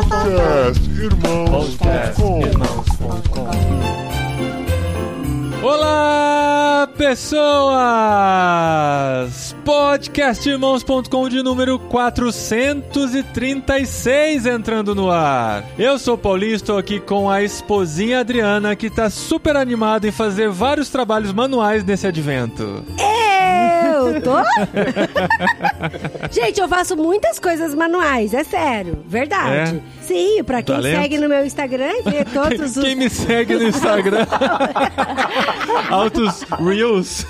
Podcast Irmãos.com Olá, pessoas! Podcastirmãos.com de número 436 entrando no ar. Eu sou o Paulinho, estou aqui com a esposinha Adriana, que está super animada em fazer vários trabalhos manuais nesse advento. Eu tô? Gente, eu faço muitas coisas manuais, é sério, verdade. Sim, pra quem Talento. segue no meu Instagram e vê todos os. Quem me segue no Instagram? Altos Reels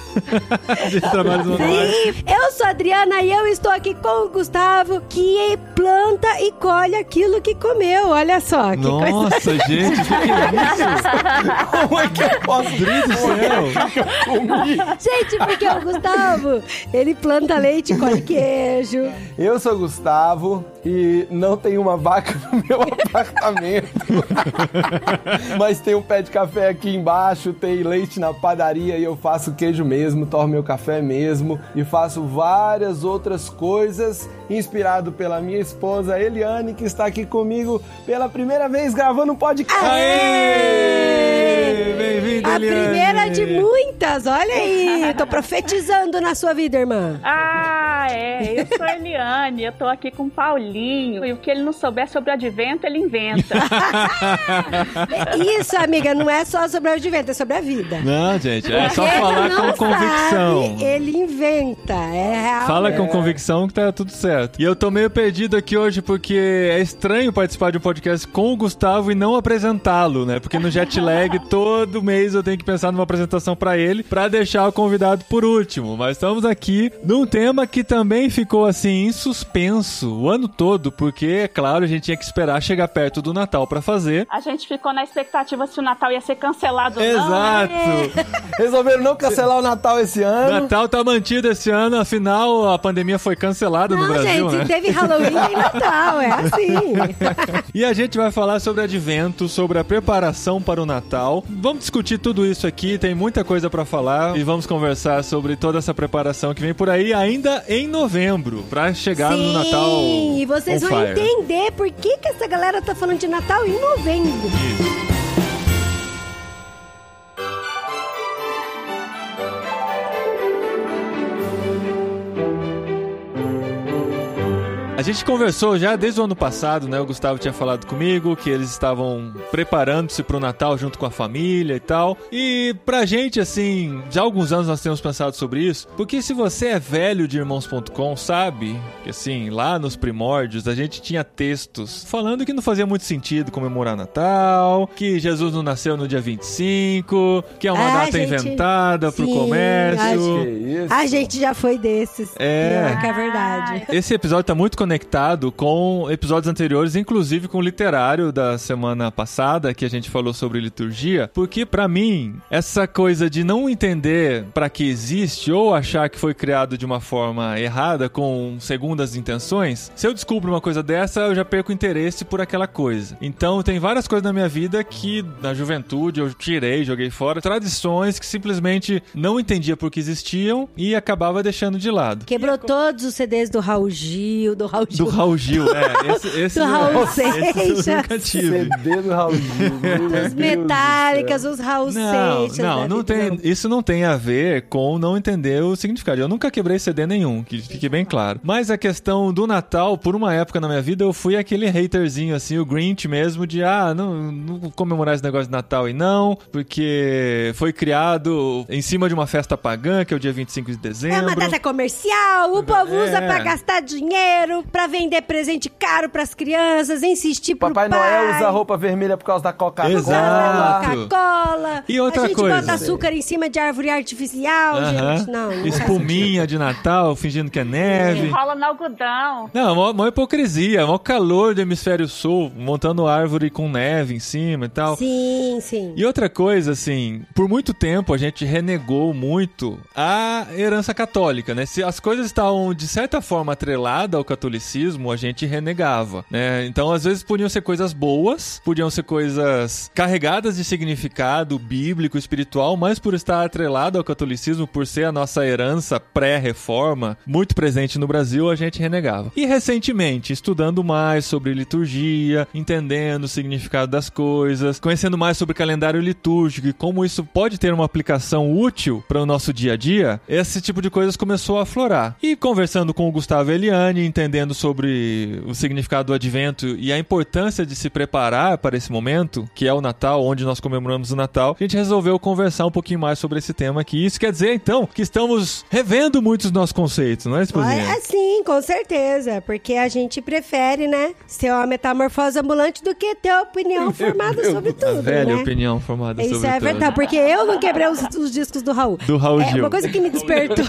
de trabalhos manuais. Sim, eu sou a Adriana e eu estou aqui com o Gustavo, que planta e colhe aquilo que comeu. Olha só, que coisa. Nossa, gente, que, é isso? Como é que eu posso céu! Gente, porque o Gustavo, ele planta leite e colhe queijo. Eu sou Gustavo e não tem uma vaca no meu apartamento. Mas tem um pé de café aqui embaixo, tem leite na padaria e eu faço queijo mesmo, tomo meu café mesmo e faço várias outras coisas inspirado pela minha esposa Eliane, que está aqui comigo pela primeira vez gravando um podcast. Aê! Bem-vinda, A Eliane. primeira de muitas, olha aí. Eu tô profetizando na sua vida, irmã. Ah, é. Eu sou a Eliane, eu tô aqui com o E o que ele não souber sobre o advento, ele inventa. Isso, amiga, não é só sobre o advento, é sobre a vida. Não, gente, é só falar com convicção. sabe, ele inventa, é real. Fala com convicção que tá tudo certo. E eu tô meio perdido aqui hoje porque é estranho participar de um podcast com o Gustavo e não apresentá-lo, né? Porque no jet lag todo mês eu tenho que pensar numa apresentação pra ele pra deixar o convidado por último. Mas estamos aqui num tema que também ficou assim em suspenso o ano todo, porque é claro, a gente tinha que esperar chegar perto do Natal pra fazer. A gente ficou na expectativa se o Natal ia ser cancelado ou não. Exato. Resolveram não cancelar o Natal esse ano. Natal tá mantido esse ano, afinal a pandemia foi cancelada no Não, Brasil, gente, né? teve Halloween e Natal, é assim. E a gente vai falar sobre advento, sobre a preparação para o Natal. Vamos discutir tudo isso aqui, tem muita coisa pra falar e vamos conversar sobre toda essa preparação que vem por aí ainda em novembro, pra chegar Sim, no Natal. e vocês on vão fire. entender por que, que essa galera tá falando de Natal em novembro. A gente conversou já desde o ano passado, né? O Gustavo tinha falado comigo que eles estavam preparando-se pro Natal junto com a família e tal. E pra gente, assim, já há alguns anos nós temos pensado sobre isso. Porque se você é velho de irmãos.com, sabe que, assim, lá nos primórdios a gente tinha textos falando que não fazia muito sentido comemorar Natal, que Jesus não nasceu no dia 25, que é uma Ah, data gente, inventada pro sim, comércio. Que isso? A gente já foi desses. É. Pior que é verdade. Esse episódio tá muito conectado com episódios anteriores, inclusive com o literário da semana passada, que a gente falou sobre liturgia, porque pra mim, essa coisa de não entender pra que existe ou achar que foi criado de uma forma errada, com segundas intenções, se eu descubro uma coisa dessa, eu já perco interesse por aquela coisa. Então, tem várias coisas na minha vida que na juventude eu tirei, joguei fora, tradições que simplesmente não entendia por que existiam e acabava deixando de lado. Quebrou todos os CDs do Raul Gil, do Raul Do Gil. Raul Gil, é. Esse, esse Do Raul esse eu Seixas. nunca tive. CD do Raul Gil. meu Deus As do metálicas, céu. os Raul Não, Seixas. não, não tem, isso não tem a ver com não entender o significado. Eu nunca quebrei CD nenhum, que fique bem claro. Mas a questão do Natal, por uma época na minha vida, eu fui aquele haterzinho, assim, o Grinch mesmo, de ah, não, não vou comemorar esse negócio de Natal e não, porque foi criado em cima de uma festa pagã, que é o dia 25 de dezembro. É uma data comercial, o povo É. usa pra gastar dinheiro, pra vender presente caro pras crianças, insistir pro Papai pai. Noel usa roupa vermelha por causa da Coca-Cola. Exato. Coca-Cola. E outra a gente coisa? bota açúcar em cima de árvore artificial, Aham. gente. Não, não Espuminha de Natal, fingindo que é neve. Enrola no algodão. Não, mó, mó hipocrisia, mó calor do hemisfério sul, montando árvore com neve em cima e tal. Sim, sim. E outra coisa, assim, por muito tempo a gente renegou muito a herança católica, né? Se as coisas estavam de certa forma atreladas ao catolicismo, catolicismo a gente renegava, né? Então, às vezes podiam ser coisas boas, podiam ser coisas carregadas de significado bíblico, espiritual, mas por estar atrelado ao catolicismo, por ser a nossa herança pré-reforma, muito presente no Brasil, a gente renegava. E recentemente, estudando mais sobre liturgia, entendendo o significado das coisas, conhecendo mais sobre calendário litúrgico e como isso pode ter uma aplicação útil para o nosso dia a dia, esse tipo de coisas começou a aflorar. E conversando com o Gustavo Eliane, entendendo sobre o significado do advento e a importância de se preparar para esse momento, que é o Natal, onde nós comemoramos o Natal, a gente resolveu conversar um pouquinho mais sobre esse tema aqui. Isso quer dizer, então, que estamos revendo muitos dos nossos conceitos, não é, Esposinha? É, sim, com certeza. Porque a gente prefere, né, ser uma metamorfose ambulante do que ter opinião formada sobre A tudo, velha né? opinião formada Isso sobre é tudo. verdade, porque eu não quebrei os, os discos do Raul. Do Raul É Gil. uma coisa que me despertou.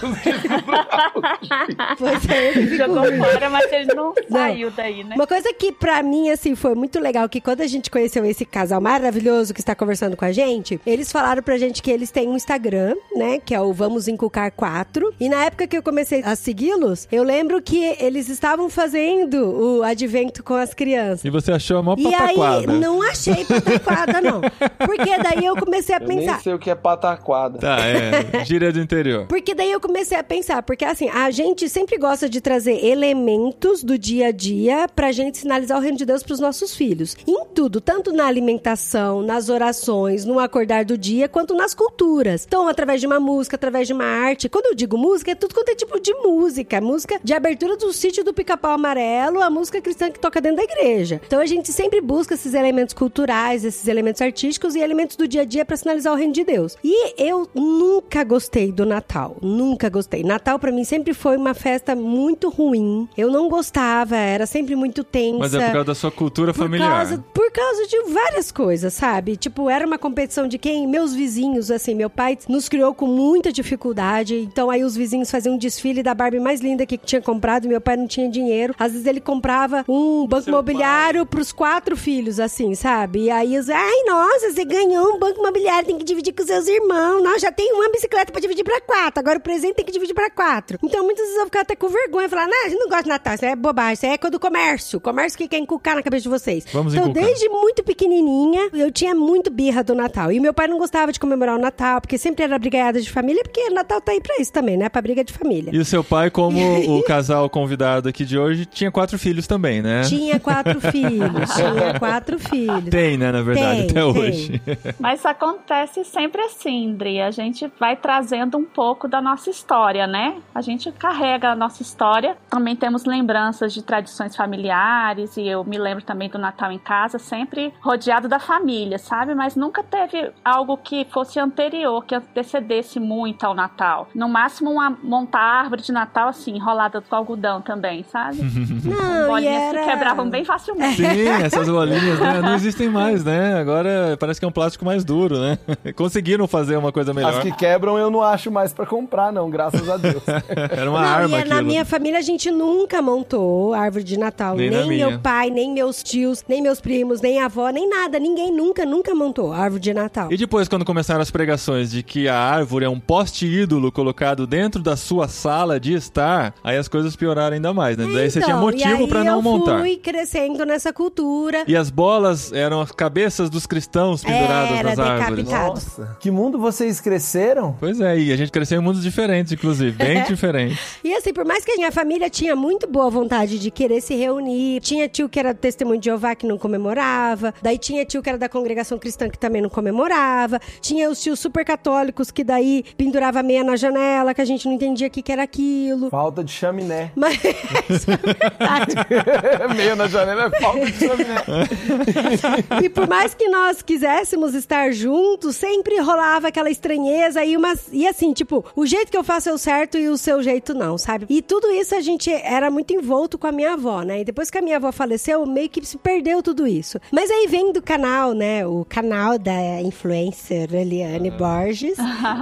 pois é, ele ficou Jogou fora, mas ele não saiu daí, né? Uma coisa que pra mim, assim, foi muito legal, que quando a gente conheceu esse casal maravilhoso que está conversando com a gente, eles falaram pra gente que eles têm um Instagram, né, que é o Vamos Inculcar 4. E na época que eu comecei a segui-los, eu lembro que eles estavam fazendo o advento com as crianças. E você achou a maior E aí, pataquada. não achei pataquada, não. Porque daí eu comecei a Eu nem pensar. sei o que é pataquada. Tá, é. Gíria do interior. Porque daí eu comecei a pensar, porque assim, a gente sempre gosta de trazer elementos do dia a dia pra gente sinalizar o reino de Deus pros nossos filhos. Em tudo, tanto na alimentação, nas orações, no acordar do dia, quanto nas culturas. Então, através de uma música, através de uma arte. Quando eu digo música, é tudo quanto é tipo de música. Música de abertura do sítio do Pica-Pau Amarelo, a música cristã que toca dentro da igreja. Então a gente sempre busca esses elementos culturais, esses elementos artísticos e elementos do dia a dia pra sinalizar o reino de Deus. E eu nunca gostei do Natal. Nunca gostei. Natal pra mim sempre foi uma festa muito ruim. Eu não gostava, era sempre muito tensa. Mas é por causa da sua cultura Por familiar. causa, por causa de várias coisas, sabe? Tipo, era uma competição de quem? Meus vizinhos, assim, meu pai nos criou com muita dificuldade. Então aí os vizinhos faziam um desfile da Barbie mais linda que tinha comprado. Meu pai não tinha dinheiro. Às vezes ele comprava um banco imobiliário pros quatro filhos, assim, sabe? E aí os, ai, nossa, você ganhou um banco imobiliário, tem que dividir com seus irmãos. Não, já tem uma bicicleta pra dividir pra quatro. Agora o presente tem que dividir pra quatro. Então muitas vezes eu ficava até com vergonha. Falar, não, a gente não gosta de Natal, isso é bobagem, isso é coisa do comércio. Comércio que quer inculcar na cabeça de vocês. Vamos então, inculcar. desde muito pequenininha, eu tinha muito birra do Natal. E meu pai não gostava de comemorar o Natal, porque sempre era brigada de família, porque Natal tá aí pra isso também, né? Pra briga de família. E o seu pai, como o casal convidado aqui de hoje, tinha quatro filhos também, né? Tinha quatro filhos, tinha quatro filhos. Tem, né, na verdade, Tem, até tem. hoje. Mas acontece sempre assim, Dri. A gente vai trazendo um pouco da nossa história, né? A gente carrega a nossa história. Também temos lembranças de tradições familiares. E eu me lembro também do Natal em casa, sempre rodeado da família, sabe? Mas nunca teve algo que fosse anterior, que antecedesse muito ao Natal. No máximo, uma montar árvore de Natal, assim, enrolada com algodão também, sabe? Não, e Bolinhas era... que quebravam bem facilmente. Sim, essas bolinhas né, não existem mais, né? Agora parece que é um plástico mais duro, né? Conseguiram fazer uma coisa melhor. As que quebram eu não acho mais pra comprar, não, graças a Deus. Era uma Não, arma e aquilo. na minha família a gente nunca montou árvore de Natal. Nem na Nem, minha. meu pai, nem meus tios, nem meus primos, nem avó, nem nada. Ninguém nunca, nunca montou árvore de Natal. E depois, quando começaram as pregações de que a árvore é um poste ídolo colocado dentro da sua sala de estar, aí as coisas pioraram ainda mais, né? Daí você tinha Então, motivo pra aí não eu montar. fui crescendo nessa cultura. E as bolas eram as cabeças dos cristãos penduradas Era nas árvores. Nossa, que mundo vocês cresceram? Pois é, e a gente cresceu em mundos diferentes, inclusive, bem diferentes. E assim, por mais que a minha família tinha muito boa vontade de querer se reunir, tinha tio que era do testemunho de Jeová que não comemorava, daí tinha tio que era da congregação cristã que também não comemorava, tinha os tios super católicos que daí pendurava meia na janela, que a gente não entendia o que, que era aquilo. Falta de chaminé. Mas isso é verdade. Meio na janela é falta de chaminé. E por mais que nós quiséssemos estar juntos, sempre rolava aquela estranheza e umas. E assim, tipo, o jeito que eu faço é o certo e o seu jeito não, sabe? E tudo isso a gente era muito envolto com a minha avó, né? E depois que a minha avó faleceu, meio que se perdeu tudo isso. Mas aí vem do canal, né? O canal da influencer Eliane Borges,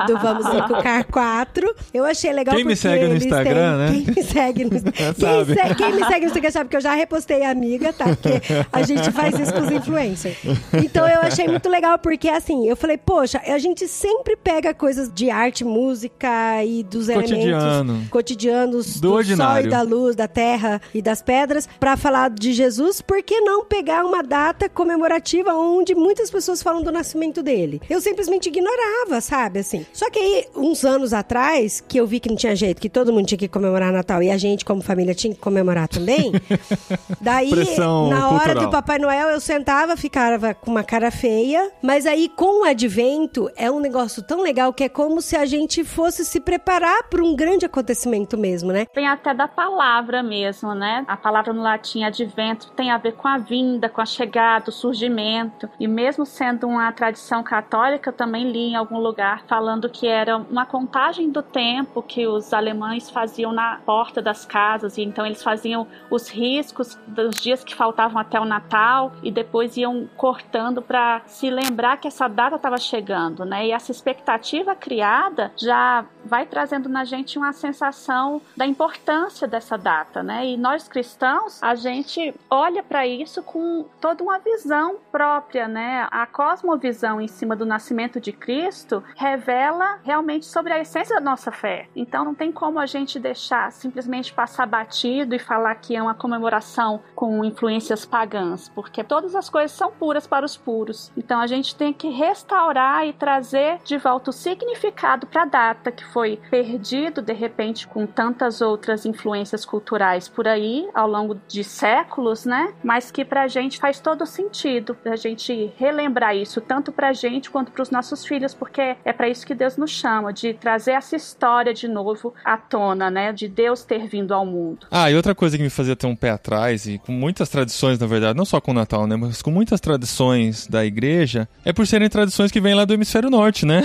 do Vamos Inculcar 4. Eu achei legal Quem me segue no Instagram, né? têm- Quem me segue no Instagram. Quem, se- quem me segue no Instagram sabe que eu já repostei a amiga, tá? Porque a gente faz isso com os influencers. Então eu achei muito legal, porque assim, eu falei, poxa, a gente sempre pega coisas de arte, música e dos Cotidiano. elementos cotidianos Do do, sol e da luz, da terra e das pedras para falar de Jesus, por que não pegar uma data comemorativa onde muitas pessoas falam do nascimento dele? Eu simplesmente ignorava, sabe, assim. Só que aí, uns anos atrás, que eu vi que não tinha jeito, que todo mundo tinha que comemorar Natal e a gente, como família, tinha que comemorar também. Daí, Pressão na hora cultural. do Papai Noel, eu sentava, ficava com uma cara feia. Mas aí, com o advento, é um negócio tão legal que é como se a gente fosse se preparar para um grande acontecimento mesmo, né? Vem até da palavra mesmo, né? A palavra no latim advento tem a ver com a vinda, com a chegada, o surgimento. E mesmo sendo uma tradição católica, eu também li em algum lugar falando que era uma contagem do tempo que os alemães faziam na porta das casas. E então eles faziam os riscos dos dias que faltavam até o Natal e depois iam cortando para se lembrar que essa data estava chegando, né? E essa expectativa criada já vai trazendo na gente uma sensação da importância dessa data, né? E nós cristãos, a gente olha para isso com toda uma visão própria, né? A cosmovisão em cima do nascimento de Cristo revela realmente sobre a essência da nossa fé. Então não tem como a gente deixar simplesmente passar batido e falar que é uma comemoração com influências pagãs, porque todas as coisas são puras para os puros. Então a gente tem que restaurar e trazer de volta o significado para a data que foi perdido de repente com tantas outras influências culturais por aí ao longo de séculos, né? Mas que para a gente faz todo sentido a gente relembrar isso tanto para a gente quanto para os nossos filhos, porque é para isso que Deus nos chama de trazer essa história de novo à tona, né? De Deus ter vindo ao mundo. Ah, e outra coisa que me fazia ter um pé atrás, e com muitas tradições, na verdade, não só com o Natal, né? Mas com muitas tradições da igreja, é por serem tradições que vêm lá do hemisfério norte, né?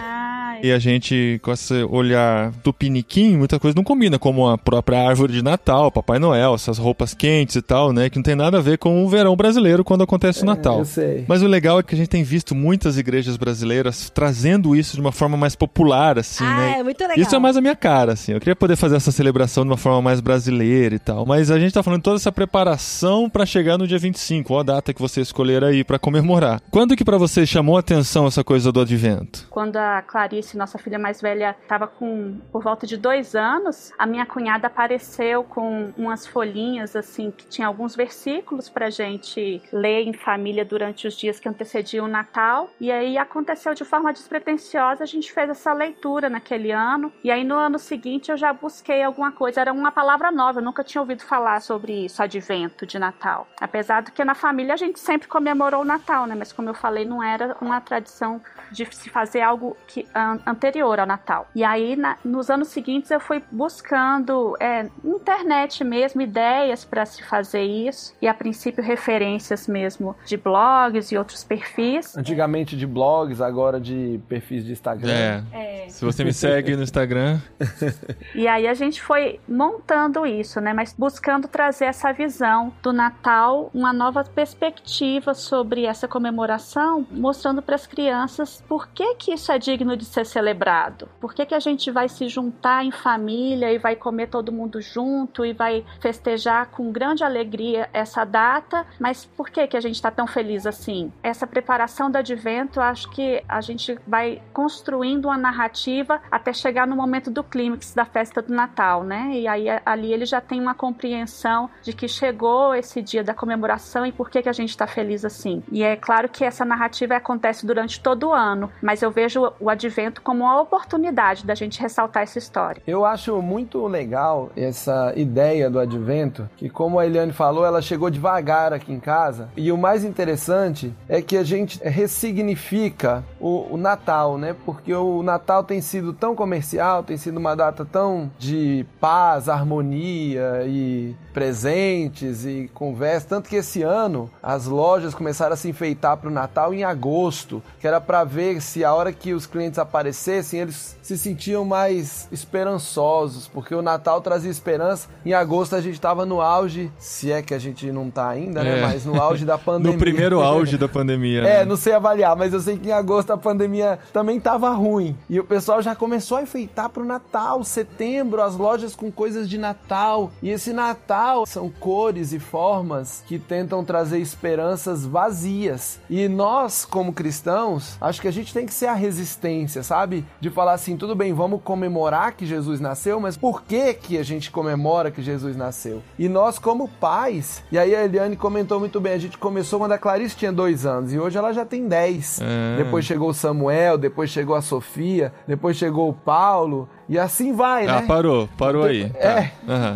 Ah, E a gente, com esse olhar tupiniquim, muita coisa não combina, como a própria árvore de Natal, Papai Noel, essas roupas quentes e tal, né? Que não tem nada a ver com o verão brasileiro quando acontece o Natal. eu sei. Mas o legal é que a gente tem visto muitas igrejas brasileiras trazendo isso de uma forma mais popular, assim, ah, né? é muito legal. Isso é mais a minha cara, assim. Eu queria poder fazer essa celebração de uma forma mais brasileira e tal. Mas a gente tá falando de toda essa preparação pra chegar no dia 25, ou a data que você escolher aí pra comemorar. Quando que pra você chamou a atenção essa coisa do advento? quando a Clarice, nossa filha mais velha, estava com por volta de dois anos, a minha cunhada apareceu com umas folhinhas assim que tinha alguns versículos para gente ler em família durante os dias que antecediam o Natal. E aí aconteceu de forma despretensiosa, a gente fez essa leitura naquele ano. E aí no ano seguinte eu já busquei alguma coisa. Era uma palavra nova, eu nunca tinha ouvido falar sobre isso, advento de Natal. Apesar do que na família a gente sempre comemorou o Natal, né? Mas como eu falei, não era uma tradição de se fazer algo que anterior ao Natal. E aí, na- nos anos seguintes, eu fui buscando é, na internet mesmo ideias para se fazer isso e a princípio referências mesmo de blogs e outros perfis. Antigamente de blogs, agora de perfis de Instagram. É. Se você me segue no Instagram, E aí a gente foi montando isso, né? Mas buscando trazer essa visão do Natal, uma nova perspectiva sobre essa comemoração, mostrando para as crianças por que que isso é digno de ser celebrado. Por que que a gente vai se juntar em família e vai comer todo mundo junto e vai festejar com grande alegria essa data, mas por que que a gente está tão feliz assim? Essa preparação do advento, acho que a gente vai construindo uma narrativa até chegar no momento do clímax da festa do Natal, né? E aí ali ele já tem uma compreensão de que chegou esse dia da comemoração e por que que a gente está feliz assim. E é claro que essa narrativa acontece durante todo o ano, mas eu vejo o advento como uma oportunidade da gente ressaltar essa história. Eu acho muito legal essa ideia do advento, que como a Eliane falou, ela chegou devagar aqui em casa. E o mais interessante é que a gente ressignifica o, o Natal, né? Porque o Natal tem sido tão comercial, tem sido uma data tão de paz, harmonia e presentes e conversa, tanto que esse ano as lojas começaram a se enfeitar para o Natal em agosto, que era para ver se a hora que os clientes aparecessem eles se sentiam mais esperançosos, porque o Natal trazia esperança. Em agosto a gente estava no auge, se é que a gente não tá ainda, né? É. Mas no auge da pandemia. no primeiro auge da pandemia. É, né? não sei avaliar, mas eu sei que em agosto agosto a pandemia também tava ruim. E o pessoal já começou a enfeitar pro Natal, setembro, as lojas com coisas de Natal. E esse Natal são cores e formas que tentam trazer esperanças vazias. E nós, como cristãos, acho que a gente tem que ser a resistência, sabe? De falar assim, tudo bem, vamos comemorar que Jesus nasceu, mas por que que a gente comemora que Jesus nasceu? E nós, como pais, e aí a Eliane comentou muito bem, a gente começou quando a Clarice tinha dois anos e hoje ela já tem dez. É. Depois chegou o Samuel, depois chegou a Sofia, depois chegou o Paulo, e assim vai, Ah, né? parou, parou aí. Tá. É. Aham.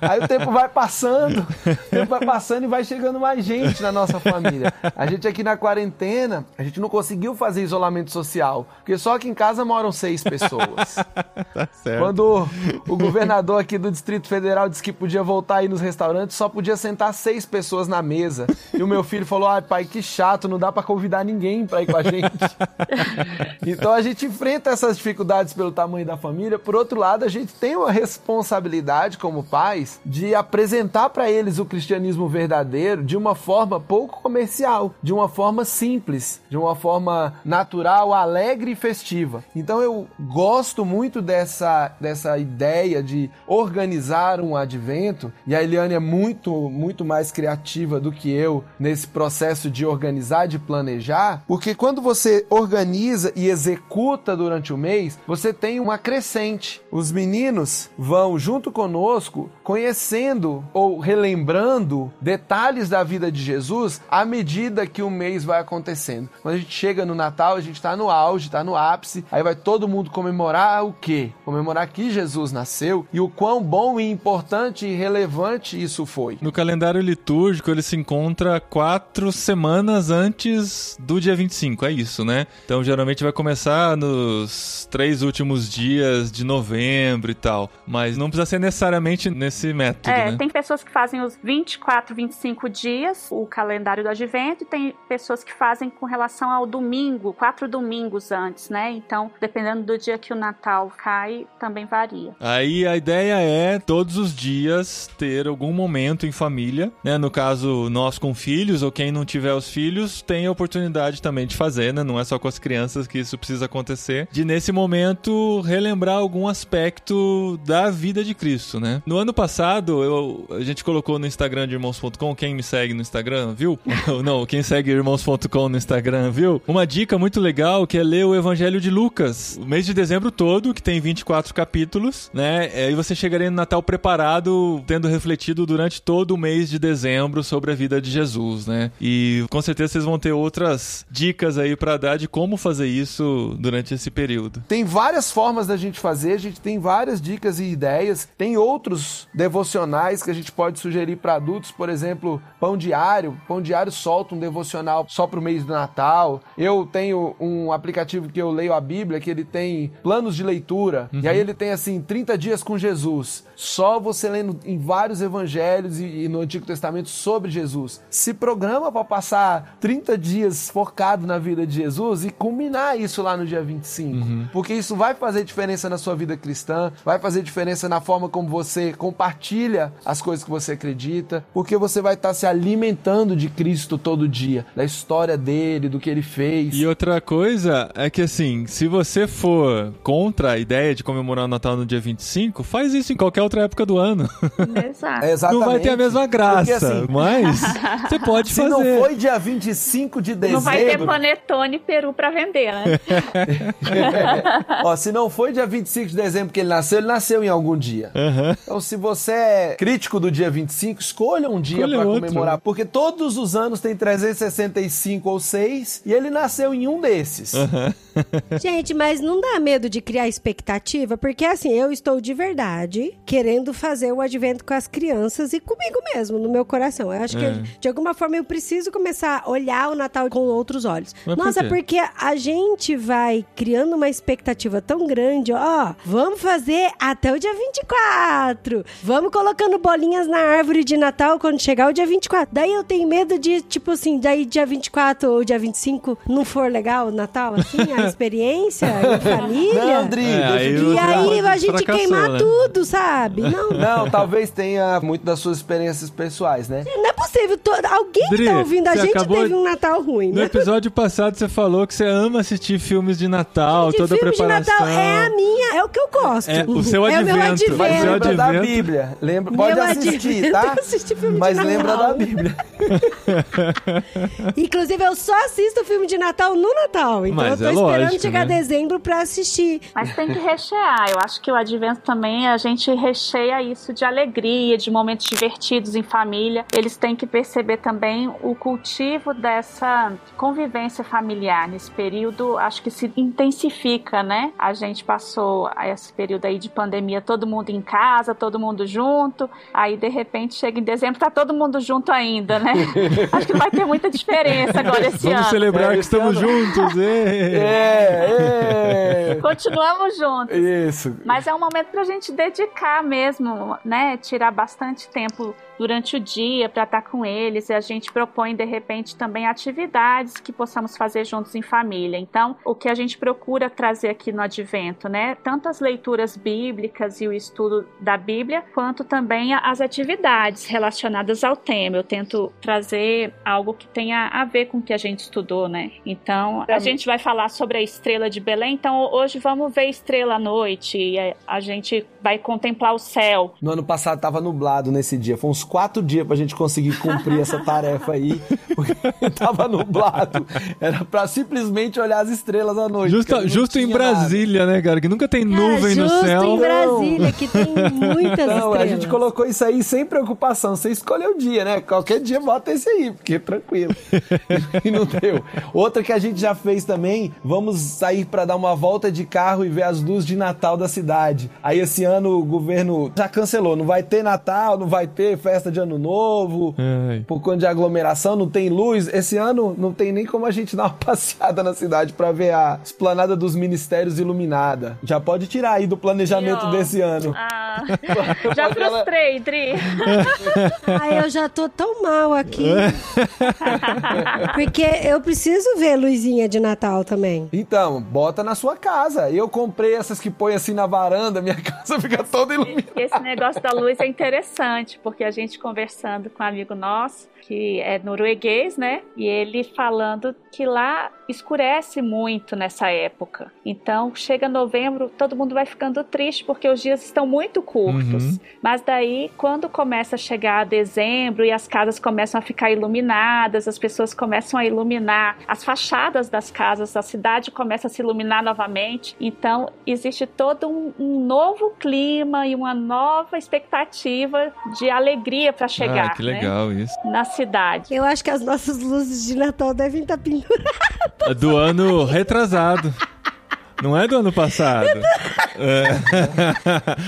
Aí o tempo vai passando, o tempo vai passando e vai chegando mais gente na nossa família. A gente aqui na quarentena, a gente não conseguiu fazer isolamento social, porque só aqui em casa moram seis pessoas. Tá certo. Quando o governador aqui do Distrito Federal disse que podia voltar aí nos restaurantes, só podia sentar seis pessoas na mesa. E o meu filho falou: ai, pai, que chato, não dá pra convidar ninguém pra ir com a gente. então a gente enfrenta essas dificuldades pelo tamanho da família. Por outro lado, a gente tem uma responsabilidade como pais de apresentar pra eles o cristianismo verdadeiro de uma forma pouco comercial, de uma forma simples, de uma forma natural, alegre e festiva. Então eu gosto muito dessa, dessa ideia de organizar um advento, e a Eliane é muito, muito mais criativa do que eu nesse processo de organizar, de planejar, porque quando você organiza e executa durante o mês, você tem uma crescente. Os meninos vão junto conosco conhecendo ou relembrando detalhes da vida de Jesus à medida que o mês vai acontecendo. Quando a gente chega no Natal, a gente está no auge, está no ápice, aí vai todo mundo comemorar o quê? Comemorar que Jesus nasceu e o quão bom e importante e relevante isso foi. No calendário litúrgico, ele se encontra quatro semanas antes do dia 25, é isso, né? Então, geralmente vai começar nos três últimos dias de novembro e tal. Mas não precisa ser necessariamente nesse método, É, né? tem pessoas que fazem os 24, 25 dias, o calendário do advento, e tem pessoas que fazem com relação ao domingo, quatro domingos antes, né? Então, dependendo do dia que o Natal cai, também varia. Aí a ideia é todos os dias ter algum momento em família, né? No caso, nós com filhos ou quem não tiver os filhos tem a oportunidade também de fazer, né? Não é só com as crianças que isso precisa acontecer. De nesse momento relembrar algum aspecto da vida de Cristo, né? No ano passado, eu, a gente colocou no Instagram de irmãos.com, quem me segue no Instagram, viu? não, quem segue irmãos.com no Instagram, viu? Uma dica muito legal que é ler o Evangelho de Lucas, o mês de dezembro todo, que tem 24 capítulos, né? E você chegaria no Natal preparado, tendo refletido durante todo o mês de dezembro sobre a vida de Jesus, né? E com certeza vocês vão ter outras dicas aí pra dar de como fazer isso durante esse período. Tem várias formas da gente fazer, a gente tem várias dicas e ideias. Tem outros devocionais que a gente pode sugerir para adultos, por exemplo, Pão Diário. Pão Diário solta um devocional só pro mês do Natal. Eu tenho um aplicativo que eu leio a Bíblia, que ele tem planos de leitura. E aí ele tem assim 30 dias com Jesus. Só você lendo em vários evangelhos e, e no Antigo Testamento sobre Jesus. Se programa para passar 30 dias focado na vida de Jesus e culminar isso lá no dia 25. Porque isso vai fazer diferença na sua vida cristã, vai fazer diferença na forma como você compartilha as coisas que você acredita, porque você vai estar se alimentando de Cristo todo dia, da história dele, do que ele fez. E outra coisa é que, assim, se você for contra a ideia de comemorar o Natal no dia 25, faz isso em qualquer outra época do ano. Exato. É, exatamente. Não vai ter a mesma graça, Porque, assim, mas você pode se fazer. não foi dia 25 de dezembro. Não vai ter panetone peru pra vender, né? Ó, se não foi dia 25 de dezembro que ele nasceu, ele nasceu em algum dia. Aham. Então, se você é crítico do dia 25, escolha um dia outro, comemorar. Porque todos os anos tem 365 ou 6 e ele nasceu em um desses. Gente, mas não dá medo de criar expectativa? Porque assim, eu estou de verdade querendo fazer o advento com as crianças e comigo mesmo, no meu coração. Eu acho É. que, de alguma forma, eu preciso começar a olhar o Natal com outros olhos. Mas por Nossa, quê? porque a gente vai criando uma expectativa tão grande, ó, vamos fazer até o dia 24. Vamos colocando bolinhas na árvore de Natal quando chegar o dia 24. Daí eu tenho medo de, tipo assim, daí dia 24 ou dia 25 não for legal o Natal, assim, a experiência em família. Não, É, aí E aí a gente Fracassou, queimar né? tudo, sabe? Não, Não, talvez tenha muito das suas experiências pessoais, né? não é possível. To- Alguém que Dri, tá ouvindo a gente teve de- um Natal ruim, No né? episódio passado você falou que você ama assistir filmes de Natal, Gente, toda a preparação. de Natal é a minha, é o que eu gosto. É o seu É o meu advento. Mas Mas advento. lembra da advento. Bíblia. Lembra, Meu pode assistir, advento tá? é assistir filme de Mas lembra Natal. da Bíblia. Inclusive, eu só assisto filme de Natal no Natal. Então Mas eu tô é esperando lógico, chegar né? dezembro pra assistir. Mas tem que rechear. Eu acho que o advento também, a gente recheia isso de alegria, de momentos divertidos em família. Eles têm que perceber também o cultivo dessa convivência familiar. Nesse período, acho que se intensifica, né? A gente passou esse período aí de pandemia, todo mundo em casa, todo mundo junto. Aí, de repente, chega em dezembro, tá todo mundo junto ainda, né? acho que vai ter muita diferença agora esse Vamos ano. celebrar É, que estamos ano- juntos. É, é. Continuamos juntos. Isso. Mas é um momento pra gente dedicar mesmo, né? Tirar bastante tempo durante o dia para estar com eles. E a gente propõe, de repente, também atividades que possamos fazer juntos em família. Então, o que a gente procura trazer aqui no Advento, né? Tanto as leituras bíblicas e o estudo da Bíblia, quanto também as atividades relacionadas ao tema. Eu tento trazer algo que tenha a ver com o que a gente estudou, né? Então, a gente vai falar sobre a estrela de Belém. Então, hoje vamos ver estrela à noite e a- gente vai contemplar o céu. No ano passado tava nublado nesse dia. Foi uns quatro dias pra gente conseguir cumprir essa tarefa aí. Porque tava nublado. Era pra simplesmente olhar as estrelas à noite. Justo, justo em tinha nada. Brasília, né, cara? Que nunca tem Cara, nuvem no justo céu. em Brasília, que tem muitas Não, estrelas. a gente colocou isso aí sem preocupação. Você escolheu o dia, né? Qualquer dia bota esse aí, porque é tranquilo. e não deu. Outra que a gente já fez também, vamos sair pra dar uma volta de carro e ver as luzes de Natal da cidade. Aí esse ano o governo já cancelou. Não vai ter Natal, não vai ter festa de Ano Novo. Ai. Por conta de aglomeração, não tem luz. Esse ano não tem nem como a gente dar uma passeada na cidade pra ver a esplanada dos ministérios iluminada. Já pode tirar aí do planejamento ó, desse ano. Ah, já frustrei, Dri. Ai, eu já tô tão mal aqui. Porque eu preciso ver luzinha de Natal também. Então, bota na sua casa. Eu comprei essas que põe assim na varanda, minha casa fica toda iluminada. Esse negócio da luz é interessante, porque a gente conversando com um amigo nosso, que é norueguês, né? E ele falando que lá escurece muito nessa época. Então, chega novembro, todo mundo vai ficando triste porque os dias estão muito curtos. Uhum. Mas daí, quando começa a chegar dezembro e as casas começam a ficar iluminadas, as pessoas começam a iluminar as fachadas das casas, a cidade começa a se iluminar novamente. Então, existe todo um, um novo clima e uma nova expectativa de alegria para chegar Ah, que né, legal isso. na cidade. Eu acho que as nossas luzes de Natal devem estar penduradas. É Do ano retrasado. Não é do ano passado.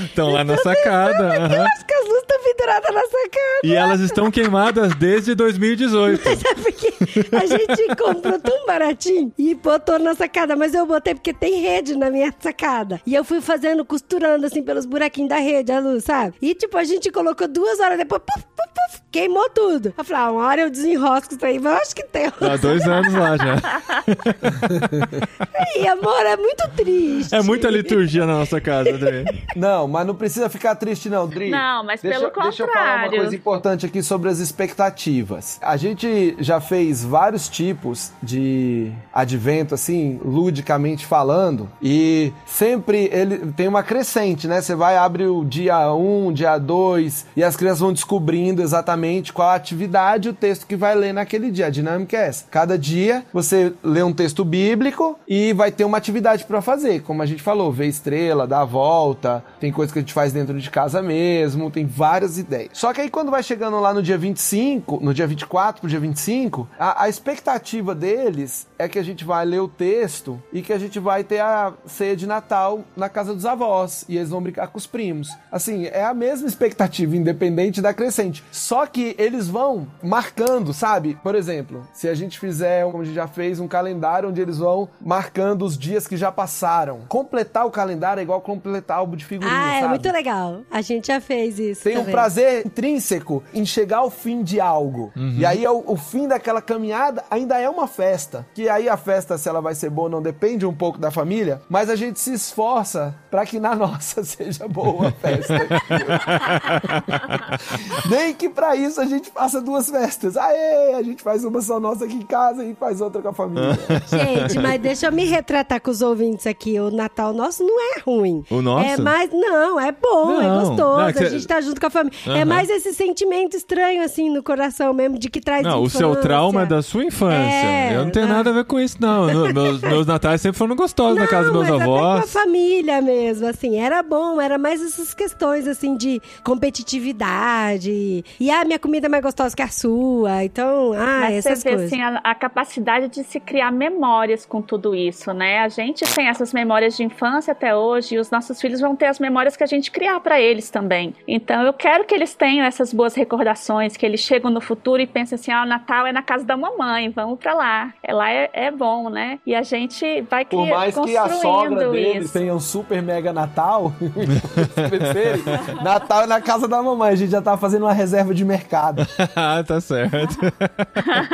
Estão lá na sacada. aham. Acho que as luzes estão penduradas na sacada. E elas estão queimadas desde 2018. Sabe porque a gente comprou tão baratinho e botou na sacada, mas eu botei porque tem rede na minha sacada. E eu fui fazendo, costurando assim pelos buraquinhos da rede, a luz, sabe? E tipo, a gente colocou duas horas depois, puf, puf, queimou tudo. Eu falei, ah, uma hora eu desenrosco isso aí, mas eu acho que tem. Há dois anos lá já. Ei, amor, é muito triste. É muita liturgia na nossa casa, André. Não, mas não precisa ficar triste não, Dri. Não, mas deixa, pelo Deixa eu falar uma contrário. coisa importante aqui sobre as expectativas. A gente já fez vários tipos de advento, assim, ludicamente falando, e sempre ele tem uma crescente, né? Você vai, abre o dia 1, dia 2, e as crianças vão descobrindo exatamente qual a atividade o texto que vai ler naquele dia. A dinâmica é essa. Cada dia você lê um texto bíblico e vai ter uma atividade para fazer, como a gente falou, ver estrela, dar a volta, tem coisa que a gente faz dentro de casa mesmo, tem várias ideias. Só que aí quando vai chegando lá no dia 25, no dia 24 pro dia 25, a, a expectativa deles é que a gente vai ler o texto e que a gente vai ter a ceia de Natal na casa dos avós e eles vão brincar com os primos. Assim, é a mesma expectativa, independente da crescente. Só que eles vão marcando, sabe? Por exemplo, se a gente fizer, como a gente já fez, um calendário onde eles vão marcando os dias que já passaram. Completar o calendário é igual completar álbum de figurinha, Ah, é sabe? muito legal. A gente já fez isso. Tem um também. prazer intrínseco em chegar ao fim de algo. Uhum. E aí, o, o fim daquela caminhada ainda é uma festa. Que aí a festa, se ela vai ser boa ou não, depende um pouco da família. Mas a gente se esforça para que na nossa seja boa a festa. Nem que que pra isso a gente faça duas festas. Aê, a gente faz uma só nossa aqui em casa e faz outra com a família. Gente, mas deixa eu me retratar com os ouvintes aqui. O Natal nosso não é ruim. O nosso? É mais. Não, é bom, é Não, gostoso. não, é que a gente tá junto com a família. É Aham. mais esse sentimento estranho, assim, no coração mesmo, de que traz. Não, o seu infância. trauma é da sua infância. É, eu não tenho não. nada a ver com isso, não. Meus, meus natais sempre foram gostosos na casa dos meus mas até com a avós. família mesmo, assim, era bom, era mais essas questões, assim, de competitividade. E, ah, minha comida é mais gostosa que a sua. Então, ah, Mas essas você vê coisas. assim, a, a capacidade de se criar memórias com tudo isso, né? A gente tem essas memórias de infância até hoje e os nossos filhos vão ter as memórias que a gente criar para eles também. Então eu quero que eles tenham essas boas recordações, que eles chegam no futuro e pensem assim: ah, o Natal é na casa da mamãe, vamos para lá. É lá é, é bom, né? E a gente vai Por criar, mais que a sogra deles isso. tenha um super mega Natal, Natal é na casa da mamãe, a gente já tá fazendo uma reserva de mercado. ah, tá certo.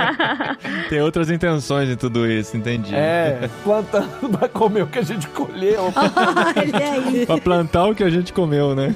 Tem outras intenções em tudo isso, entendi. É, plantando pra comer o que a gente colheu. Olha aí. Pra plantar o que a gente comeu, né?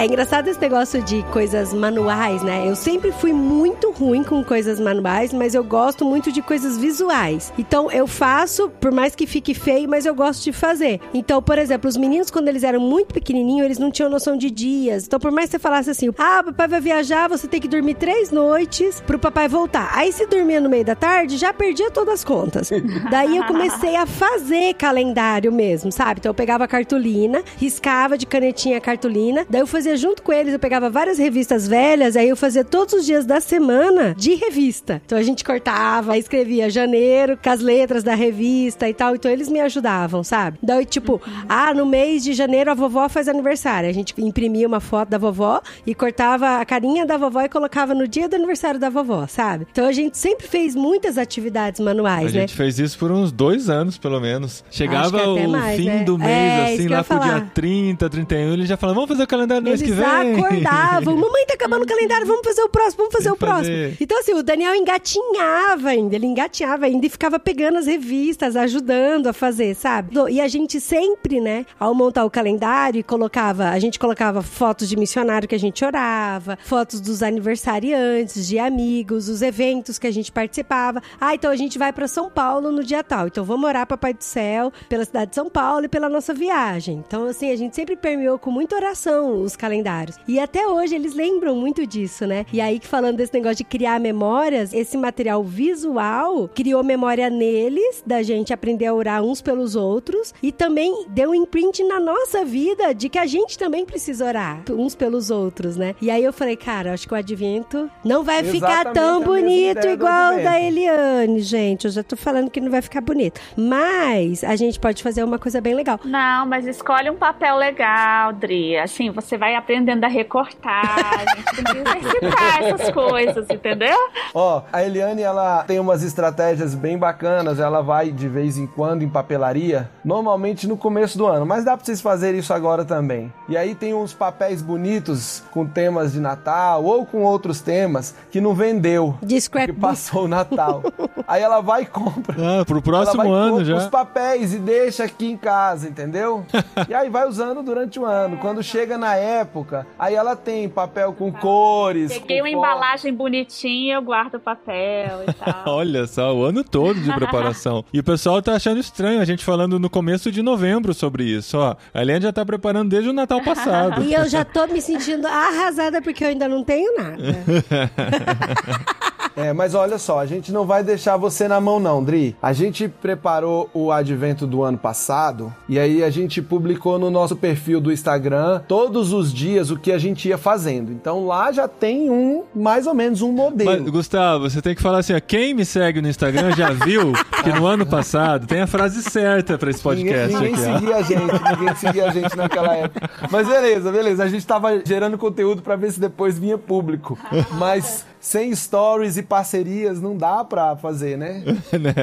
É engraçado esse negócio de coisas manuais, né? Eu sempre fui muito ruim com coisas manuais, mas eu gosto muito de coisas visuais. Então eu faço, por mais que fique feio, mas eu gosto de fazer. Então, por exemplo, os meninos, quando eles eram muito pequenininhos, eles não tinham noção de dias. Então, por mais que você falasse assim, ah, papai vai viajar, você tem que dormir três noites pro papai voltar. Aí, se dormia no meio da tarde, já perdia todas as contas. Daí eu comecei a fazer calendário mesmo, sabe? Então eu pegava cartolina, riscava de canetinha cartolina, daí eu fazia junto com eles, eu pegava várias revistas velhas, aí eu fazia todos os dias da semana de revista. Então a gente cortava, escrevia janeiro com as letras da revista e tal, então eles me ajudavam, sabe? Daí tipo, ah, no mês de janeiro a vovó faz aniversário. A gente imprimia uma foto da vovó e cortava a carinha da vovó e colocava no dia do aniversário da vovó, sabe? Então a gente sempre fez muitas atividades A manuais, né? gente fez isso por uns dois anos, pelo menos. Chegava até o mais, fim né? do mês, É, assim, lá ia pro dia falar. 30, 31, ele já falava, vamos fazer o calendário do mês que Eles vem. acordavam. Mamãe tá acabando o calendário, vamos fazer o próximo, vamos fazer Tem o próximo. Então, assim, o Daniel engatinhava ainda, ele engatinhava ainda e ficava pegando as revistas, ajudando a fazer, sabe? E a gente sempre, né, ao montar o calendário e colocava, a gente colocava fotos de missionário que a gente orava, fotos dos aniversariantes, de amigos, os eventos que a gente participava. Ah, então a gente vai pra São Paulo no dia tal. Então vamos orar, Papai do Céu, pela cidade de São Paulo e pela nossa viagem. Então, assim, a gente sempre permeou com muita oração os calendários. E até hoje eles lembram muito disso, né? E aí, que falando desse negócio de criar memórias, esse material visual criou memória neles, da gente aprender a orar uns pelos outros, e também deu um imprint na nossa vida de que a gente também precisa orar uns pelos outros, né? E aí eu falei, cara, acho que o advento não vai ficar Exatamente tão a mesma bonito igual o da. Eliane, gente. Eu já tô falando que não vai ficar bonito. Mas a gente pode fazer uma coisa bem legal. Não, mas escolhe um papel legal, Dri. Assim, você vai aprendendo a recortar, a gente tem que exercitar essas coisas, entendeu? Ó, a Eliane, ela tem umas estratégias bem bacanas. Ela vai de vez em quando em papelaria, normalmente no começo do ano, mas dá pra vocês fazerem isso agora também. E aí tem uns papéis bonitos com temas de Natal ou com outros temas que não vendeu. De Que scrapbook. passou o Natal. aí ela vai e compra. Ah, pro Ela próximo vai ano compra os já. papéis e deixa aqui em casa, entendeu? e aí vai usando durante o ano. Quando chega na época, aí ela tem papel com cores. Peguei com uma foto. embalagem bonitinha, eu guardo o papel e tal. Olha só, o ano todo de preparação. e o pessoal tá achando estranho a gente falando no começo de novembro sobre isso, ó. A Eliane já tá preparando desde o Natal passado. E eu já tô me sentindo arrasada porque eu ainda não tenho nada. É, mas olha só, a gente não vai deixar você na mão não, Dri. A gente preparou o advento do ano passado e aí a gente publicou no nosso perfil do Instagram todos os dias o que a gente ia fazendo. Então lá já tem um, mais ou menos um modelo. Mas, Gustavo, você tem que falar assim, ó, quem me segue no Instagram já viu que no ano passado tem a frase certa pra esse podcast ninguém, ninguém aqui, ó. seguia a gente, ninguém seguia a gente naquela época. Mas beleza, beleza. A gente tava gerando conteúdo pra ver se depois vinha público. Mas sem stories e parcerias não dá pra fazer, né?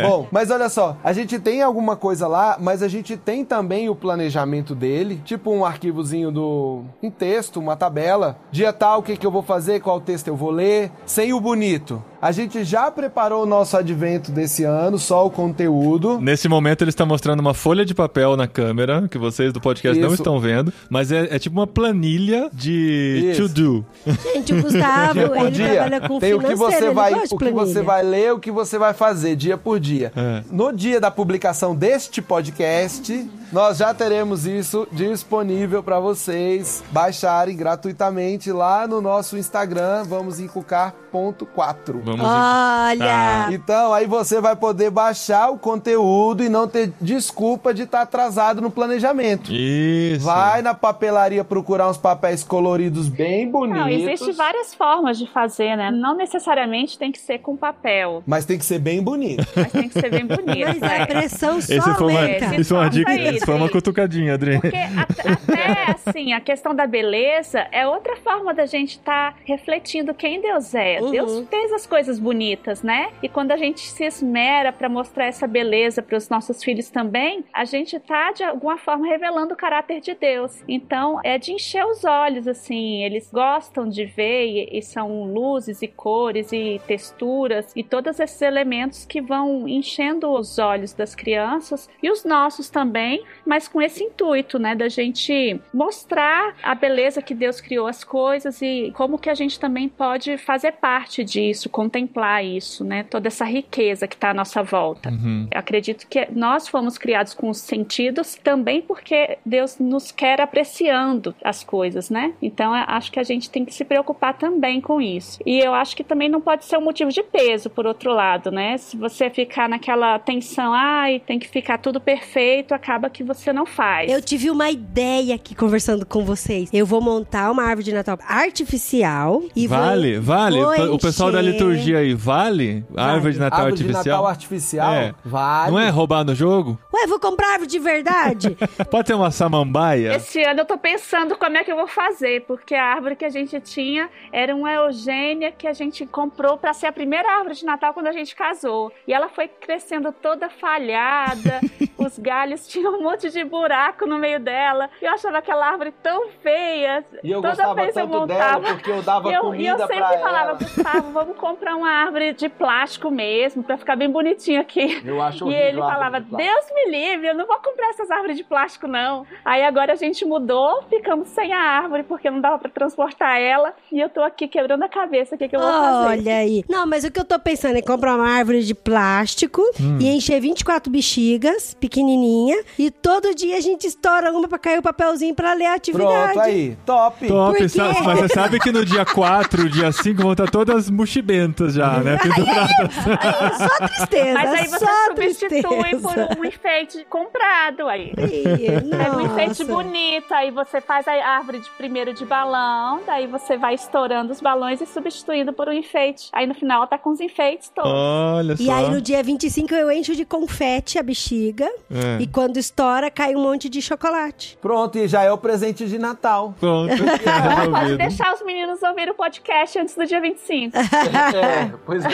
Bom, mas olha só, a gente tem alguma coisa lá, mas a gente tem também o planejamento dele, tipo um arquivozinho do um texto, uma tabela, dia tal, o que que eu vou fazer, qual texto eu vou ler, sem o bonito. A gente já preparou o nosso advento desse ano, só o conteúdo. Nesse momento ele está mostrando uma folha de papel na câmera, que vocês do podcast não Isso. estão vendo, mas é, é tipo uma planilha de Isso. to do. Gente, o Gustavo, Dia ele dia. trabalha com Tem o que você ele vai, o que você vai ler, o que você vai fazer dia por dia. É. No dia da publicação deste podcast, nós já teremos isso disponível para vocês baixarem gratuitamente lá no nosso Instagram, vamos encucar.4. Vamos Olha! Tá. Então, aí você vai poder baixar o conteúdo e não ter desculpa de estar atrasado no planejamento. Isso. Vai na papelaria procurar uns papéis coloridos bem bonitos. Não, existe várias formas de fazer, né? Não necessariamente tem que ser com papel, Mas tem que ser bem bonito. mas tem que ser bem bonito. Mas né? a pressão só Esse foi uma. Esse isso foi uma dica, isso foi uma sim. cutucadinha, Adri. Porque at- até assim, a questão da beleza é outra forma da gente estar refletindo quem Deus é. Uhum. Deus fez as coisas bonitas, né? E quando a gente se esmera para mostrar essa beleza para os nossos filhos também, a gente tá de alguma forma revelando o caráter de Deus. Então, é de encher os olhos assim, eles gostam de ver e, são luzes e cores e texturas e todos esses elementos que vão enchendo os olhos das crianças e os nossos também, mas com esse intuito, né, da gente mostrar a beleza que Deus criou as coisas e como que a gente também pode fazer parte disso, contemplar isso, né, toda essa riqueza que está à nossa volta. Uhum. Eu acredito que nós fomos criados com os sentidos também porque Deus nos quer apreciando as coisas, né? Então eu acho que a gente tem que se preocupar também com isso. E eu acho que também não pode ser um motivo de peso, por outro lado, né? Se você ficar naquela tensão, ai, tem que ficar tudo perfeito, acaba que você não faz. Eu tive uma ideia aqui conversando com vocês. Eu vou montar uma árvore de Natal artificial e Vale, vou, vale. vou O pessoal da encher- liturgia aí, vale? A árvore de Natal Árvore de artificial? Natal artificial? É. Vale. Não é roubar no jogo? Ué, vou comprar árvore de verdade? Pode ter uma samambaia? Esse ano eu tô pensando como é que eu vou fazer, porque a árvore que a gente tinha era uma Eugênia que a gente comprou pra ser a primeira árvore de Natal quando a gente casou. E ela foi crescendo toda falhada, os galhos tinham um monte de buraco no meio dela. E eu achava aquela árvore tão feia. E eu Toda gostava vez eu tanto dela montava. porque eu dava E eu, e comida eu sempre falava, ela. Gustavo, vamos comprar uma árvore de plástico mesmo, pra ficar bem bonitinho aqui. Eu acho E ele falava, de. Deus me livre, eu não vou comprar essas árvores de plástico, não. Aí agora a gente mudou, ficamos sem a árvore, porque não dava pra transportar ela. E eu tô aqui quebrando a cabeça, o que, que eu vou fazer? Olha aí. Não, mas o que eu tô pensando é comprar uma árvore de plástico Hum. e encher 24 bexigas, pequenininha, e todo dia a gente estoura uma pra cair o papelzinho pra ler a atividade. Pronto, aí. Top. Top, mas você sabe que no dia 4, dia 5 vão estar todas mochibentas já, né? Penduradas. Só tristeza, Mas aí você só substitui tristeza. por um enfeite comprado aí. Pega um enfeite bonito, aí você faz a árvore de primeiro de balão, daí você vai estourando os balões e substituindo por um enfeite. Aí no final ela tá com os enfeites todos. Olha só. E aí no dia 25 eu encho de confete a bexiga É. e quando estoura cai um monte de chocolate. Pronto, e já é o presente de Natal. Pronto, Agora pode deixar os meninos ouvir o podcast antes do dia 25. é, pois é.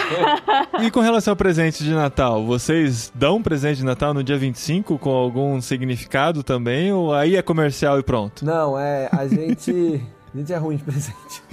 E com relação ao presente de Natal, vocês dão um presente de Natal no dia 25 com algum significado também? Ou aí é comercial e pronto? Não, é, a gente. A gente é ruim de presente.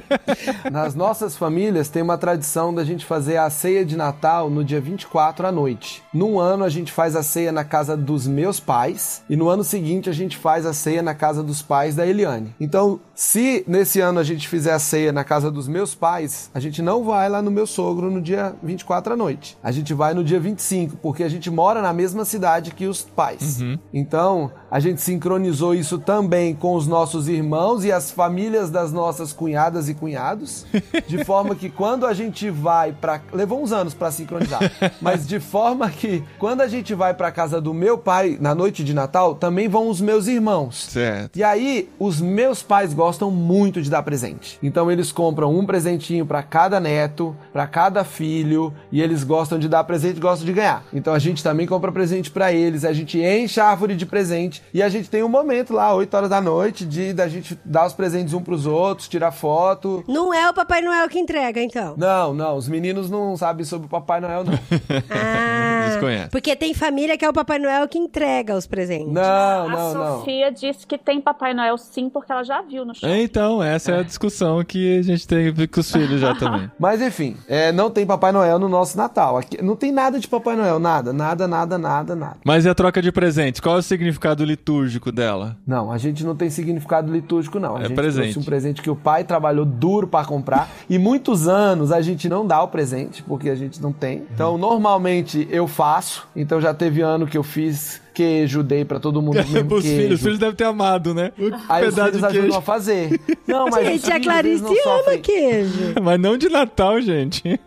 Nas nossas famílias tem uma tradição da gente fazer a ceia de Natal no dia 24 à noite. Num ano a gente faz a ceia na casa dos meus pais e no ano seguinte a gente faz a ceia na casa dos pais da Eliane. Então, se nesse ano a gente fizer a ceia na casa dos meus pais, a gente não vai lá no meu sogro no dia 24 à noite. A gente vai no dia 25, porque a gente mora na mesma cidade que os pais. Então, a gente sincronizou isso também com os nossos irmãos e as famílias das nossas cunhadas e cunhados, de forma que quando a gente vai para levou uns anos para sincronizar, mas de forma que quando a gente vai para casa do meu pai na noite de Natal, também vão os meus irmãos. Certo. E aí, os meus pais gostam muito de dar presente. Então eles compram um presentinho para cada neto, para cada filho, e eles gostam de dar presente, gostam de ganhar. Então a gente também compra presente para eles, a gente enche a árvore de presente e a gente tem um momento lá, 8 horas da noite, de da gente dar os presentes um pros outros, tira foto. Não é o Papai Noel que entrega, então. Não, não, os meninos não sabem sobre o Papai Noel, não. Ah, Desconhece. porque tem família que é o Papai Noel que entrega os presentes. Não, a não, não. Sofia disse que tem Papai Noel sim, porque ela já viu no show. Então, essa é a discussão que a gente teve com os filhos já também. Mas enfim, é, não tem Papai Noel no nosso Natal. Aqui, não tem nada de Papai Noel, nada, nada, nada, nada, nada. Mas e a troca de presentes? Qual é o significado litúrgico dela? Não, a gente não tem significado litúrgico, não. A É gente presente. trouxe um presente que o pai trabalhou duro pra comprar. e muitos anos a gente não dá o presente, porque a gente não tem. Então, normalmente eu faço. Então já teve ano que eu fiz queijo, dei pra todo mundo o mesmo Os queijo. filhos, os filhos devem ter amado, né? O Aí os filhos de ajudam a fazer. Não, mas Gente, a Clarice ama sofrem- queijo. Mas não de Natal, gente.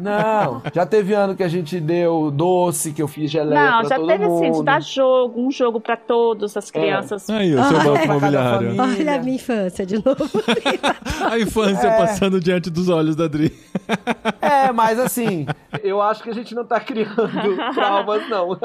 Não, já teve ano que a gente deu doce, que eu fiz geleia Não, pra já todo teve mundo. assim, de dar jogo, um jogo pra todas É. as crianças. Aí, o seu banco imobiliário. Olha a minha infância de novo. A infância É. passando diante dos olhos da Adri. É, mas assim, eu acho que a gente não tá criando traumas, não.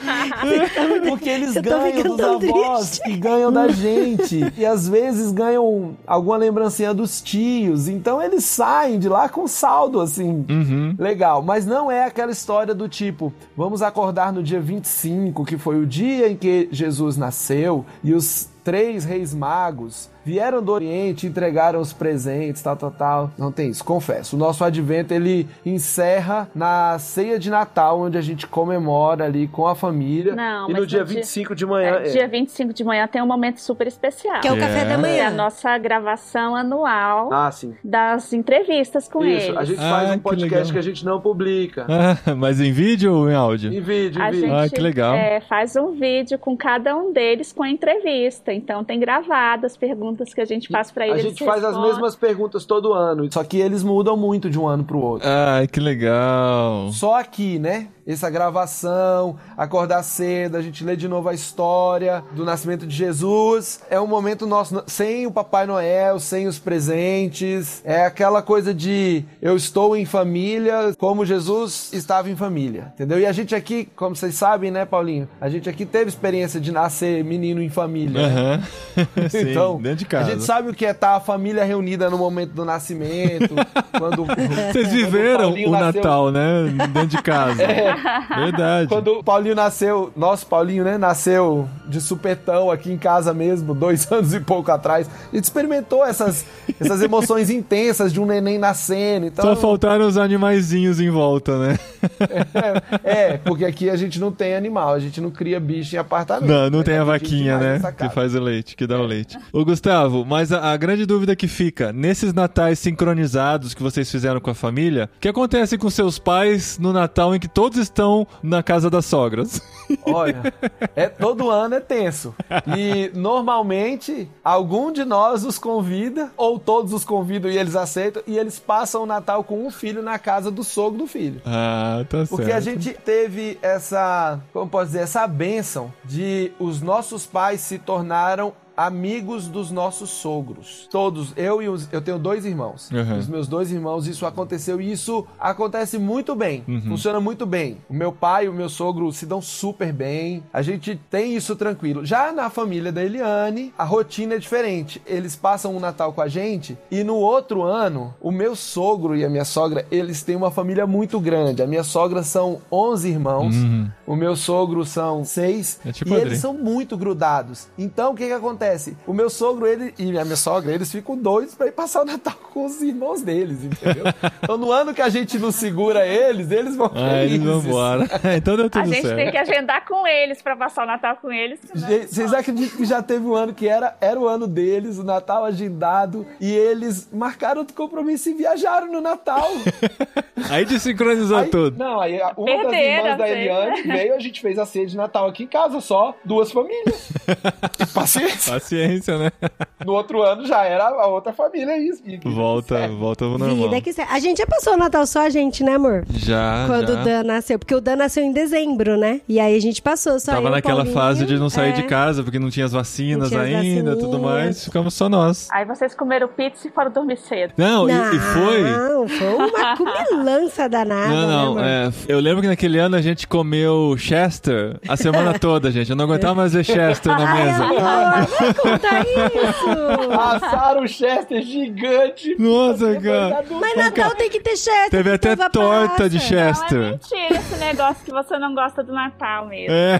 Porque eles ganham dos avós triste. e ganham da gente. E às vezes ganham alguma lembrancinha dos tios. Então eles saem de lá com saldo, assim, Uhum. legal. Mas não é aquela história do tipo, vamos acordar no dia 25, que foi o dia em que Jesus nasceu, e os três reis magos vieram do Oriente, entregaram os presentes, tal, tal, tal. Não tem isso, confesso. O nosso advento ele encerra na ceia de Natal, onde a gente comemora ali com a família. Não, e mas no dia no dia- 25 de manhã. É, dia 25 de manhã tem um momento super especial. Que é o café da É. É a manhã. nossa gravação anual Ah, sim. das entrevistas com Isso, eles. a gente Ah, faz um que podcast legal. que a gente não publica. Ah, mas em vídeo ou em áudio? Em vídeo, em A vídeo. gente Ah, que legal. é, faz um vídeo com cada um deles com a entrevista. Então tem gravado as perguntas que a gente faz pra A eles. gente faz as mesmas perguntas todo ano, só que eles mudam muito de um ano pro outro. Ai, que legal. Só aqui, né? Essa gravação, acordar cedo, a gente lê de novo a história do nascimento de Jesus. É um momento nosso, sem o Papai Noel, sem os presentes. É aquela coisa de eu estou em família como Jesus estava em família, entendeu? E a gente aqui, como vocês sabem, né, Paulinho? A gente aqui teve experiência de nascer menino em família. né? Aham. Sim, então, dentro de a casa. gente sabe o que é estar a família reunida no momento do nascimento, quando Vocês quando viveram Paulinho o nasceu- Natal, né? Dentro de casa. Verdade. Quando o Paulinho nasceu, nosso Paulinho, né? Nasceu de supetão aqui em casa mesmo, dois anos e pouco atrás. A gente experimentou essas, essas emoções intensas de um neném nascendo. Então, Só faltaram os animaizinhos em volta, né? É, porque aqui a gente não tem animal, a gente não cria bicho em apartamento. Não, não Mas tem a vaquinha, né? Que faz o leite, que dá o leite. Ô, Gustavo, mas a, a grande dúvida que fica, nesses natais sincronizados que vocês fizeram com a família, o que acontece com seus pais no Natal em que todos estão na casa das sogras? Olha, é, todo ano é tenso. E normalmente algum de nós os convida, ou todos os convidam e eles aceitam, e eles passam o Natal com um filho na casa do sogro do filho. Ah, tá certo. Porque a gente teve essa, como posso dizer, essa benção de os nossos pais se tornaram amigos dos nossos sogros. Todos, eu e os, eu tenho dois irmãos. Uhum. Os meus dois irmãos, isso aconteceu e isso acontece muito bem. Uhum. Funciona muito bem. O meu pai e o meu sogro se dão super bem. A gente tem isso tranquilo. Já na família da Eliane, a rotina é diferente. Eles passam o Natal com a gente e no outro ano, o meu sogro e a minha sogra, eles têm uma família muito grande. A minha sogra são 11 irmãos. Uhum. O meu sogro são seis. É tipo e Adri. eles são muito grudados. Então, o que que acontece? O meu sogro ele, e a minha sogra, eles ficam doidos pra ir passar o Natal com os irmãos deles, entendeu? então, no ano que a gente não segura eles, eles vão Ah, eles vão felizes. embora. então deu A tudo gente certo. tem que agendar com eles pra passar o Natal com eles. senão- Gente, Vocês acreditam que já teve um ano que era, era o ano deles, o Natal agendado, e eles marcaram outro compromisso e viajaram no Natal. Aí desincronizou Aí- tudo. Não, aí a- uma das Perderam, irmãs da. Eliane veio, a gente fez a ceia de Natal aqui em casa, só duas famílias. Paciência. Paciência, né? No outro ano já era a outra família, isso. E- Volta, certo. volta ao normal. Vida que. A gente já passou o Natal só a gente, né, amor? Já, Quando já. o Dan nasceu. Porque o Dan nasceu em dezembro, né? E aí a gente passou só eu, Tava o naquela Paulinho, fase de não sair é. de casa, porque não tinha as vacinas Não tinha as ainda, tudo vacininhas. mais. Ficamos só nós. Aí vocês comeram pizza e foram dormir cedo. Não, e, e foi... Não, foi uma cumilança danada, Não, não, né, amor? é, eu lembro que naquele ano a gente comeu Chester a semana toda, gente. Eu não aguentava mais ver Chester na mesa. Vai contar isso? Assaram o Chester gigante. Nossa, cara. Mas Natal tem que ter Chester. Teve até torta passa. de Não, é Chester. mentira esse negócio que você não gosta do Natal mesmo. É.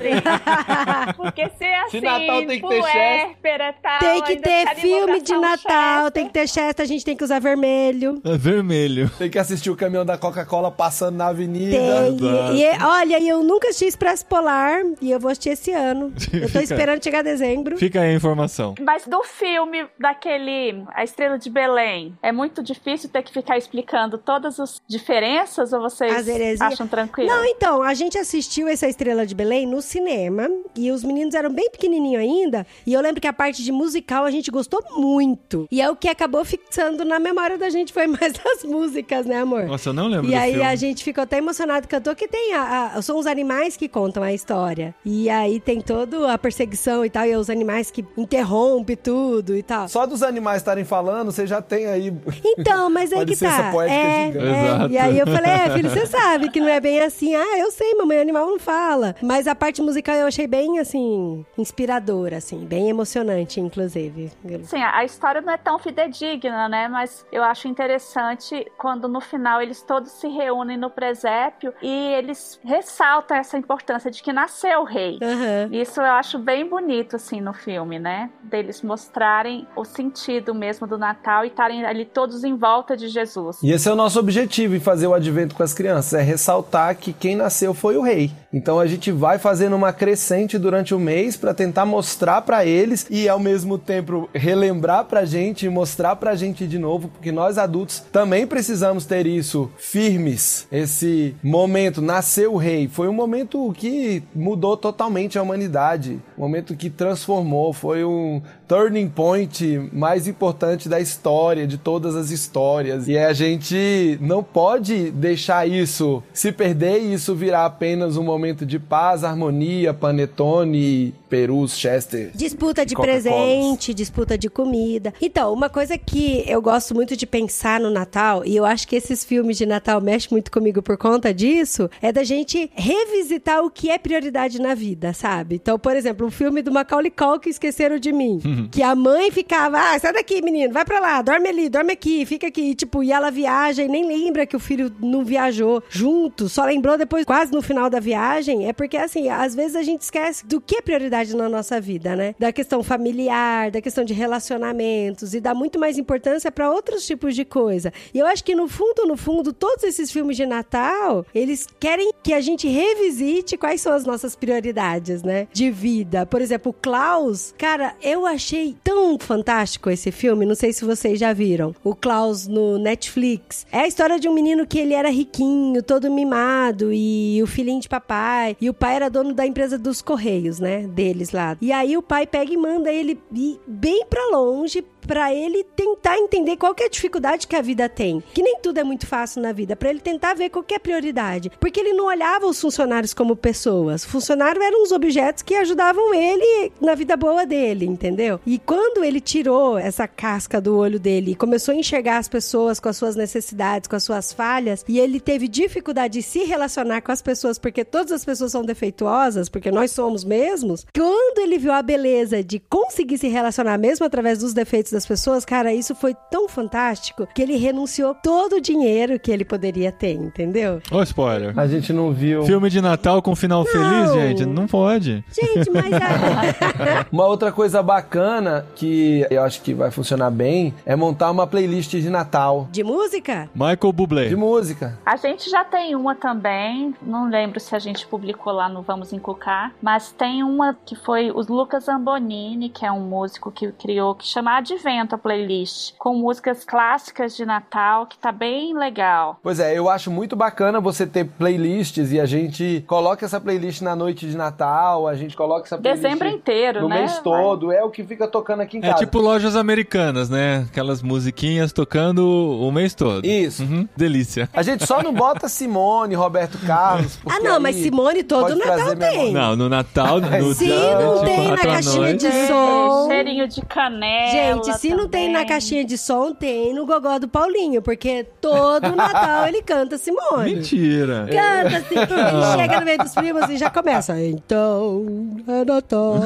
Porque se é assim, Se Natal tem que ter e tal, Tem que ter filme de Natal, Chester. tem que ter Chester, a gente tem que usar vermelho. É vermelho. Tem que assistir o caminhão da Coca-Cola passando na avenida. Tem. E, e, olha, eu nunca assisti Expresso Polar e eu vou assistir esse ano. Eu tô esperando chegar dezembro. Fica aí a informação. Mas do filme daquele A Estrela de Belém, é muito difícil ter que ficar explicando todas as diferenças ou vocês acham tranquilo? Não, então, a gente assistiu essa Estrela de Belém no cinema e os meninos eram bem pequenininhos ainda. E eu lembro que a parte de musical a gente gostou muito. E é o que acabou fixando na memória da gente foi mais das músicas, né, amor? Nossa, eu não lembro E do aí filme. a gente ficou até emocionado, cantou que tem a, a- são os animais que contam a história. E aí tem toda a perseguição e tal, e os animais que interrompem tudo e tal. Só dos animais estarem falando, você já tem aí. Então, mas aí que tá. poética É, gigante. é. Exato. E aí eu falei, é, filho, você sabe que não é bem assim. Ah, eu sei, mamãe, animal não fala. Mas a parte musical eu achei bem, assim, inspiradora, assim, bem emocionante, inclusive. Sim, a história não é tão fidedigna, né? Mas eu acho interessante quando no final eles todos se reúnem no presépio e eles ressaltam essa importância de que nasceu o rei. Aham. Isso eu acho bem bonito, assim, no filme, né? Deles mostrarem o sentido mesmo do Natal e estarem ali todos em volta de Jesus. E esse é o nosso objetivo em fazer o advento com as crianças, é ressaltar que quem nasceu foi o rei. Então a gente vai fazendo uma crescente durante o mês para tentar mostrar para eles e ao mesmo tempo relembrar pra gente e mostrar pra gente de novo, porque nós adultos também precisamos ter isso firmes. Esse momento nasceu o rei, foi um momento que mudou totalmente a humanidade, um momento que transformou, foi um turning point mais importante da história, de todas as histórias. E a gente não pode deixar isso se perder e isso virar apenas um momento de paz, harmonia, panetone, perus, chester. Disputa de presente, disputa de comida. Então, uma coisa que eu gosto muito de pensar no Natal, e eu acho que esses filmes de Natal mexem muito comigo por conta disso, é da gente revisitar o que é prioridade na vida, sabe? Então, por exemplo, o filme do Macaulay Culkin, Esqueceram de Mim, que a mãe ficava, ah, sai daqui, menino, vai pra lá, dorme ali, dorme aqui, fica aqui. E, tipo, e ela viaja e nem lembra que o filho não viajou junto, só lembrou depois, quase no final da viagem. É porque, assim, às vezes a gente esquece do que é prioridade na nossa vida, né? Da questão familiar, da questão de relacionamentos e dá muito mais importância pra outros tipos de coisa. E eu acho que no fundo, no fundo, todos esses filmes de Natal, eles querem que a gente revisite quais são as nossas prioridades, né? De vida. Por exemplo, Klaus, cara, eu achei tão fantástico esse filme, não sei se vocês já viram. O Klaus no Netflix. É a história de um menino que ele era riquinho, todo mimado e o filhinho de papai, e o pai era dono da empresa dos correios, né, deles lá. E aí o pai pega e manda ele ir bem pra longe pra ele tentar entender qual é a dificuldade que a vida tem. Que nem tudo é muito fácil na vida, Pra ele tentar ver qual é a prioridade. Porque ele não olhava os funcionários como pessoas. Funcionário eram os objetos que ajudavam ele na vida boa dele, entendeu? E quando ele tirou essa casca do olho dele e começou a enxergar as pessoas com as suas necessidades, com as suas falhas, e ele teve dificuldade de se relacionar com as pessoas porque todas as pessoas são defeituosas, porque nós somos mesmos, quando ele viu a beleza de conseguir se relacionar mesmo através dos defeitos das pessoas, cara, isso foi tão fantástico que ele renunciou todo o dinheiro que ele poderia ter, entendeu? Ô, spoiler. A gente não viu. Filme de Natal com final feliz, gente? Não pode. Gente, mas a... Uma outra coisa bacana que eu acho que vai funcionar bem é montar uma playlist de Natal. de música? Michael Bublé. De música. A gente já tem uma também, não lembro se a gente publicou lá no Vamos Encucar, mas tem uma que foi o Lucas Zambonini, que é um músico que criou, que chama Advento a playlist, com músicas clássicas de Natal, que tá bem legal. Pois é, eu acho muito bacana você ter playlists e a gente coloca essa playlist na noite de Natal, a gente coloca essa playlist Dezembro inteiro, no né? mês todo, é o que fica tocando aqui em É casa. tipo lojas americanas, né? Aquelas musiquinhas tocando o mês todo. Isso. Uhum, delícia. A gente só não bota Simone, Roberto Carlos. Ah, não, mas Simone todo Natal tem. memória. Não, no Natal, no Sim, dia não tem na 24 à caixinha de som. Cheirinho de canela. Gente, Gente, se não tem na caixinha de som, tem no gogó do Paulinho, porque todo Natal ele canta Simone. Mentira. Canta assim, ele chega no meio dos primos e já começa. Então, é Natal.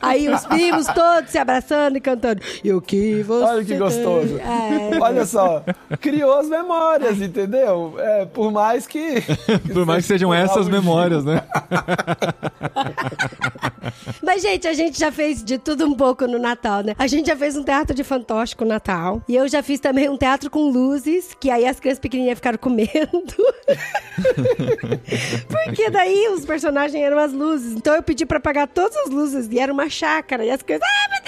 Aí os primos todos se abraçando e cantando. E o que você Olha que gostoso. É. Olha só, criou as memórias, entendeu? É, por mais que. Por mais que sejam essas memórias, né? Mas, gente, a gente já fez de tudo um pouco no Natal, né? A gente já fez um teatro de fantoche com o Natal. E eu já fiz também um teatro com luzes, que aí as crianças pequenininhas ficaram com medo. Porque daí os personagens eram as luzes. Então eu pedi pra apagar todas as luzes e era uma chácara. E as crianças, ai meu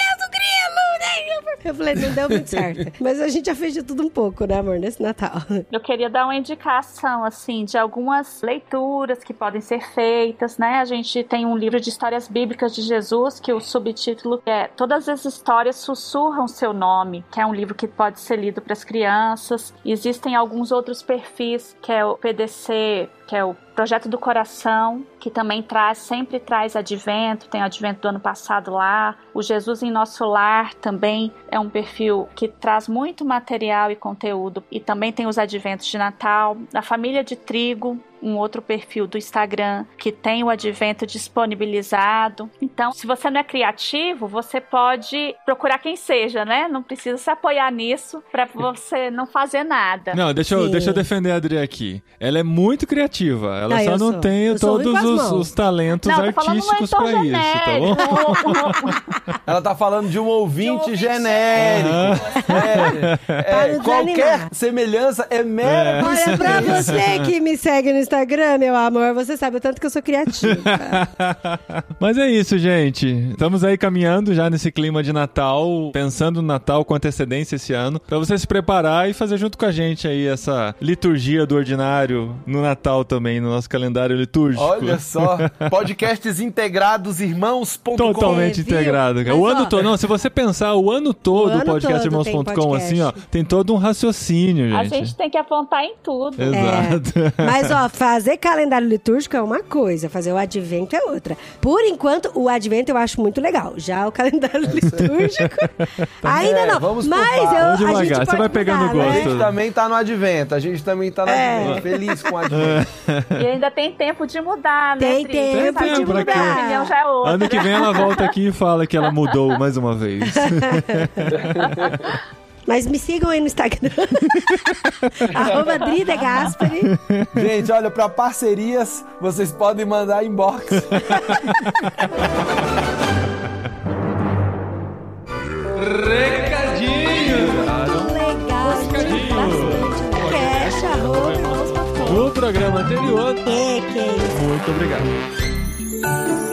Eu falei, não deu muito certo. Mas a gente já fez de tudo um pouco, né, amor, nesse Natal. Eu queria dar uma indicação, assim, de algumas leituras que podem ser feitas, né? A gente tem um livro de histórias bíblicas de Jesus, que o subtítulo é Todas as Histórias Sussurram Seu Nome, que é um livro que pode ser lido para as crianças. Existem alguns outros perfis, que é o PDC, que é o Projeto do Coração, que também traz, sempre traz advento, tem o advento do ano passado lá. O Jesus em Nosso Lar também é um perfil que traz muito material e conteúdo e também tem os adventos de Natal. A Família de Trigo, um outro perfil do Instagram que tem o advento disponibilizado. Então, se você não é criativo, você pode procurar quem seja, né? Não precisa se apoiar nisso para você não fazer nada. Não, deixa eu, Sim. deixa eu defender a Adri aqui. Ela é muito criativa. Ela Ah, só não sou. tem Eu todos os, os talentos Não, um artísticos leitor pra isso, tá bom? Ela tá falando de um ouvinte, ouvinte genérico. É, é, Para qualquer desanimar. semelhança é mera Olha, pra você que me segue no Instagram, meu amor, você sabe o tanto que eu sou criativa. Mas é isso, gente. Estamos aí caminhando já nesse clima de Natal, pensando no Natal com antecedência esse ano, pra você se preparar e fazer junto com a gente aí essa liturgia do ordinário no Natal também, no nosso calendário litúrgico. Olha só, podcasts integrados, irmãos.com. Totalmente É, integrado. Mas, O ano todo, não, se você pensar o ano todo, O podcast irmãos.com, podcast. assim, ó, tem todo um raciocínio, A gente. gente tem que apontar em tudo. Exato. Mas, ó, fazer calendário litúrgico é uma coisa, fazer o advento é outra. Por enquanto, o advento eu acho muito legal. Já o calendário litúrgico, ainda É, não. vamos Mas eu, Vamos a gente devagar, você vai pegando mudar, gosto. A né? gente também tá no advento, a gente também tá no É. advento. Feliz com o advento. E ainda tem tempo de mudar, né, Tem tempo Sabe de que mudar. A já é outra. Ano que vem ela volta aqui e fala que ela mudou mais uma vez. Mas me sigam aí no Instagram. Arroba Dri de Gaspari. Gente, olha, pra parcerias, vocês podem mandar inbox. Recadinho! Legal, bastante. Cash, arroba, irmãos.com. No programa anterior, É, que é isso. muito obrigado.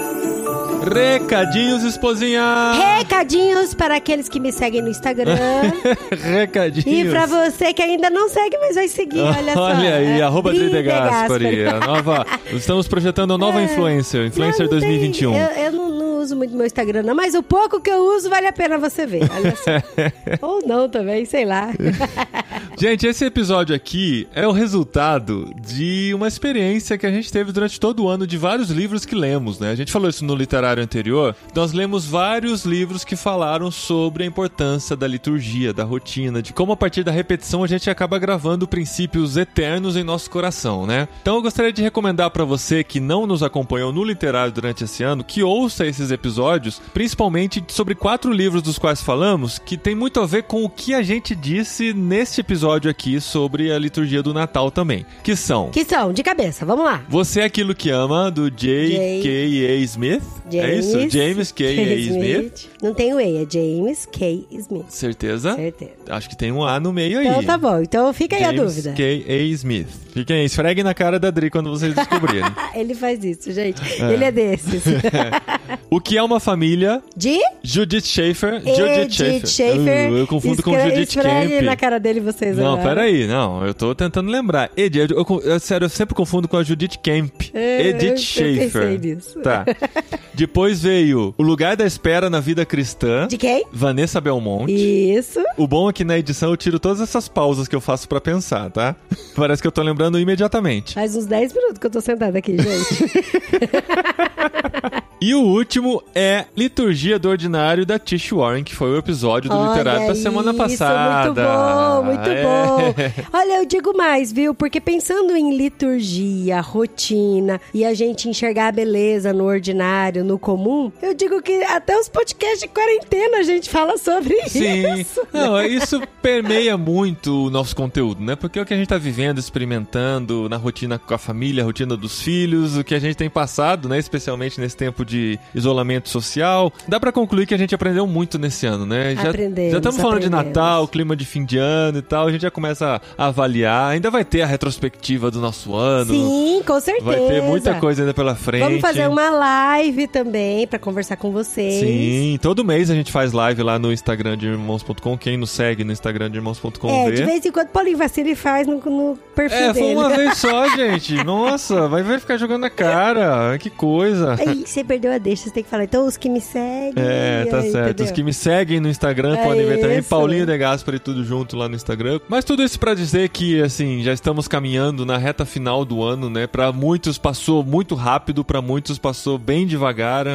Recadinhos, esposinha! Recadinhos para aqueles que me seguem no Instagram. Recadinhos. E pra você que ainda não segue, mas vai seguir, olha só. Olha aí, É, arroba Dri Dri de de Gaspari, nova, estamos projetando a nova influencer, Influencer Não, não tem- 2021. eu eu não, não uso muito meu Instagram, não, mas o pouco que eu uso vale a pena você ver. Olha só. Ou não também, sei lá. Gente, esse episódio aqui é o resultado de uma experiência que a gente teve durante todo o ano de vários livros que lemos, né? A gente falou isso no literário anterior. Nós lemos vários livros que falaram sobre a importância da liturgia, da rotina, de como a partir da repetição a gente acaba gravando princípios eternos em nosso coração, né? Então eu gostaria de recomendar para você que não nos acompanhou no literário durante esse ano, que ouça esses episódios, principalmente sobre quatro livros dos quais falamos, que tem muito a ver com o que a gente disse neste episódio aqui sobre a liturgia do Natal também, que são Que são, de cabeça, vamos lá. Você é Aquilo Que Ama, do J.K.A. Smith. É isso? James K.A. Smith. Não tem o E, é James K. Smith. Certeza? Certeza. Acho que tem um A no meio aí. Então tá bom, então fica aí a James dúvida. K.A. Smith. Fiquem aí, esfreguem na cara da Dri quando vocês descobrirem. Ele faz isso, gente. Ele é desses. o que é uma família? De Judith Schaefer. Edith Schaefer. Eu confundo com Escre- Judith esfregue Kemp. na cara dele vocês Não, agora. peraí, não, eu tô tentando lembrar. Ed, eu, eu- eu- sério, eu sempre confundo com a Judith Kemp. É, Edith eu Schaefer. pensei nisso. Depois veio O Lugar da Espera na Vida Cristã. De quem? Vanessa Belmonte. Isso. O bom é que na edição eu tiro todas essas pausas que eu faço pra pensar, tá? Parece que eu tô lembrando imediatamente. Faz uns 10 minutos que eu tô sentada aqui, gente. E o último é Liturgia do Ordinário da Tish Warren, que foi o episódio do Olha Literário da semana isso, passada. Muito bom, muito É. bom. Olha, eu digo mais, viu? Porque pensando em liturgia, rotina e a gente enxergar a beleza no ordinário, no comum, eu digo que até os podcasts de quarentena a gente fala sobre Sim. isso. Não, isso permeia muito o nosso conteúdo, né? Porque é o que a gente tá vivendo, experimentando na rotina com a família, a rotina dos filhos, o que a gente tem passado, né? Especialmente nesse tempo de isolamento social. Dá pra concluir que a gente aprendeu muito nesse ano, né? Já, Aprendemos, já estamos falando de aprendemos. Natal, clima de fim de ano e tal. A gente já começa a avaliar. Ainda vai ter a retrospectiva do nosso ano. Sim, com certeza. Vai ter muita coisa ainda pela frente. Vamos fazer uma live também pra conversar com vocês. Sim, todo mês a gente faz live lá no Instagram de irmãos.com. Quem nos segue no Instagram de irmãos.com É, vê. de vez em quando Paulinho vacila e faz no, no perfil É, foi dele. uma vez só, gente. Nossa, vai vai ficar jogando na cara. Que coisa. Aí você perdeu a deixa, você tem que falar. Então, os que me seguem. É, tá aí, certo. entendeu? Os que me seguem no Instagram É podem ver também. Paulinho De Gaspari, tudo junto lá no Instagram. Mas tudo isso pra dizer que, assim, já estamos caminhando na reta final do ano, né? Pra muitos passou muito rápido, pra muitos passou bem devagar.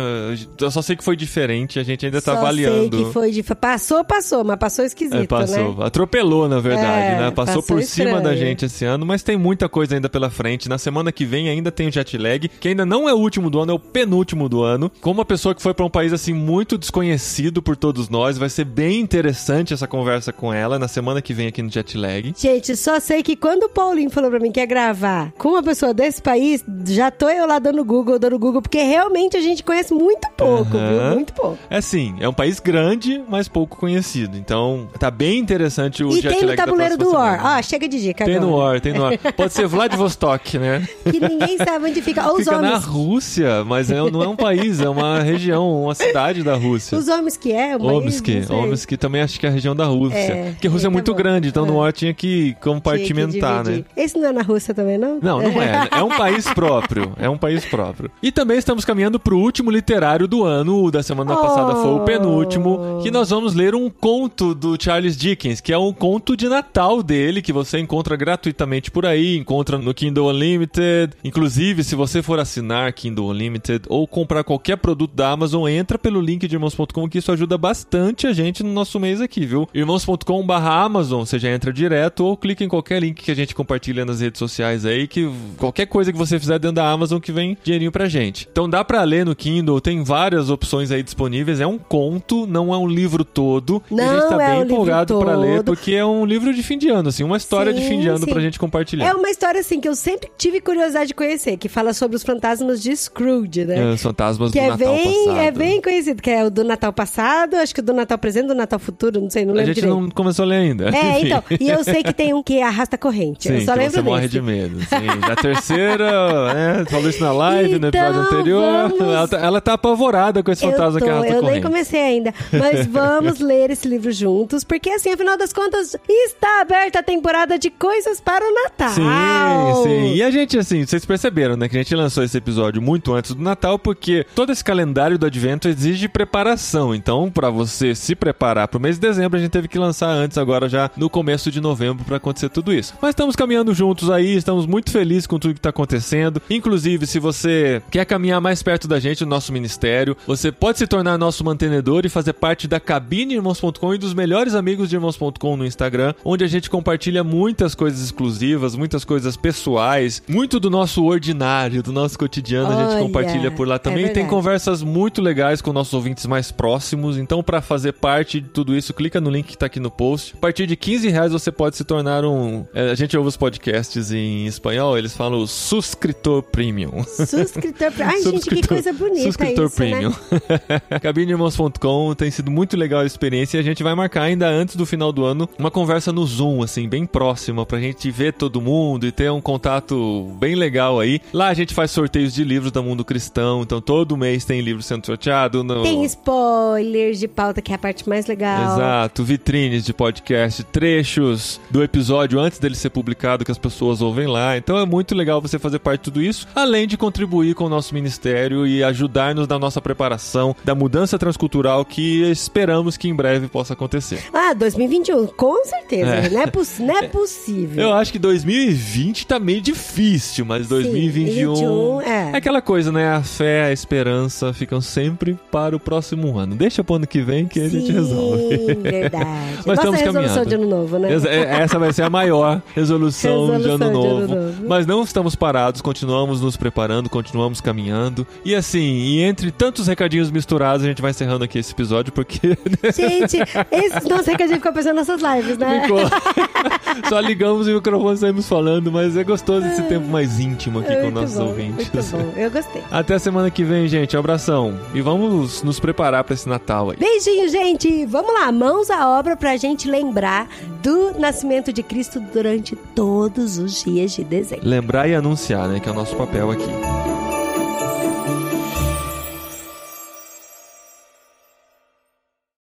Eu só sei que foi diferente, a gente ainda tá Só avaliando. sei que foi de... Passou, passou, mas passou esquisito, É, passou. né? Atropelou, na verdade, É, né? Passou, passou por cima estranho. da gente esse ano, mas tem muita coisa ainda pela frente. Na semana que vem ainda tem o jet lag, que ainda não é o último do ano, é o penúltimo do ano. Como uma pessoa que foi pra um país assim muito desconhecido por todos nós, vai ser bem interessante essa conversa com ela na semana que vem aqui no jet lag. Gente, só sei que quando o Paulinho falou pra mim que ia gravar com uma pessoa desse país, já tô eu lá dando Google, dando Google, porque realmente a gente conhece muito pouco, Aham. viu? Muito pouco. É assim, é um país grande, mas pouco conhecido. Então, tá bem interessante o e jet tem no tabuleiro do War. semana. Ah, chega de dica Tem agora. no War, tem no War. Pode ser Vladivostok, né? Que ninguém sabe onde fica. Ou os Fica na homens. Rússia, mas é- não é um país, é uma região, uma cidade da Rússia. Os homens que é, o Omsk, não. Omsk também acho que é a região da Rússia. É, porque a Rússia é, é, tá muito bom. grande, então no É. War tinha que Tinha que compartimentar, né? Esse não é na Rússia também, não? Não, não é. É um país próprio. É um país próprio. E também estamos caminhando pro último literário do ano. O da semana Oh. passada foi o penúltimo. Que nós vamos ler um conto do Charles Dickens, que é um conto de Natal dele, que você encontra gratuitamente por aí, encontra no Kindle Unlimited. Inclusive, se você for assinar Kindle Unlimited ou comprar qualquer produto da Amazon, entra pelo link de irmãos.com, que isso ajuda bastante a gente no nosso mês aqui, viu? irmãos.com barra Amazon, você já entra direto ou clica em qualquer link que a gente compartilha nas redes sociais aí, que qualquer coisa que você fizer dentro da Amazon que vem dinheirinho pra gente. Então dá pra ler no Kindle, tem várias opções aí disponíveis, é um conto, não é um livro todo. e a Não gente tá é bem um livro empolgado pra ler, porque é um livro de fim de ano, assim, uma história de Sim, fim de ano sim. pra gente compartilhar. É uma história assim que eu sempre tive curiosidade de conhecer, que fala sobre os fantasmas de Scrooge, né? É, os fantasmas Que do é Natal bem, passado. é bem conhecido, que é o do Natal passado, acho que o do Natal presente, do Natal futuro, não sei, não A lembro gente direito. não começou a ler ainda. É, Enfim. então. E eu sei que tem um que arrasta corrente. Sim, eu só que lembro você morre de medo. Sim, a terceira, né? Falou isso na live, no episódio Então, anterior. vamos- Ela, tá, ela tá apavorada com esse Eu, fantasma tô, que arrasta eu nem corrente. comecei ainda. Mas vamos ler esse livro juntos, porque assim, afinal das contas, está aberta a temporada de coisas para o Natal. Sim, sim. E a gente, assim, vocês perceberam, né? Que a gente lançou esse episódio muito antes do Natal, porque todo esse calendário do Advento exige preparação. Então, pra você se preparar pro mês de dezembro, a gente teve que lançar antes, agora já no começo de novembro, pra acontecer tudo isso. Mas estamos caminhando juntos aí, estamos muito felizes com tudo que tá acontecendo. Inclusive, se você quer caminhar mais perto da gente no nosso ministério, você pode se tornar nosso mantenedor e fazer parte da cabine irmãos.com e dos melhores amigos de irmãos.com no Instagram, onde a gente compartilha muitas coisas exclusivas, muitas coisas pessoais, muito do nosso ordinário, do nosso cotidiano, a gente compartilha por lá é também. Tem conversas muito legais com nossos ouvintes mais próximos. Então, para fazer parte de tudo isso, clica no link que tá aqui no post. A partir de 15 reais você pode se tornar um. é, A gente ouve os podcasts em espanhol, eles falam suscritor premium. Suscritor. Ai, gente, que coisa bonita Suscritor isso, Premium. né? Cabineirmãos.com tem sido muito legal a experiência e a gente vai marcar ainda antes do final do ano uma conversa no Zoom, assim, bem próxima, pra gente ver todo mundo e ter um contato bem legal aí. Lá a gente faz sorteios de livros do mundo cristão, então todo mês tem livro sendo sorteado. No... Tem spoilers de pauta, que é a parte mais legal. Exato, vitrines de podcast, trechos do episódio antes dele ser publicado que as pessoas ouvem lá. Então é muito legal você fazer parte de tudo isso, além de contribuir com o nosso ministério e ajudar-nos na nossa preparação da mudança transcultural que esperamos que em breve possa acontecer. Ah, 2021, com certeza. É. Não, é poss- não é possível. Eu acho que 2020 tá meio difícil, mas 2021 2021, é. aquela coisa, né? A fé a esperança ficam sempre para o próximo ano. Deixa pro ano que vem que a gente resolve. Sim, verdade. Mas Nossa estamos resolução caminhando. de ano novo, né? Essa- é- Essa vai ser a maior resolução, de, Resolução ano de novo. ano novo. Mas não estamos parados, continuamos nos preparando, continuamos caminhando. E assim, e entre tantos recadinhos misturados, a gente vai encerrando aqui esse episódio, porque Gente, esse nosso recadinho ficou pensando nessas lives, né? ficou. Só ligamos o microfone e saímos falando, mas é gostoso esse tempo mais íntimo aqui com Muito nossos bom, ouvintes. Muito bom, eu gostei. Até a semana que vem, gente. Um abração. E vamos nos preparar para esse Natal aí. Beijinho, gente! Vamos lá, mãos à obra pra gente lembrar do nascimento de Cristo durante todos os dias de dezembro. Lembrar e anunciar, né? Que é o nosso papel aqui.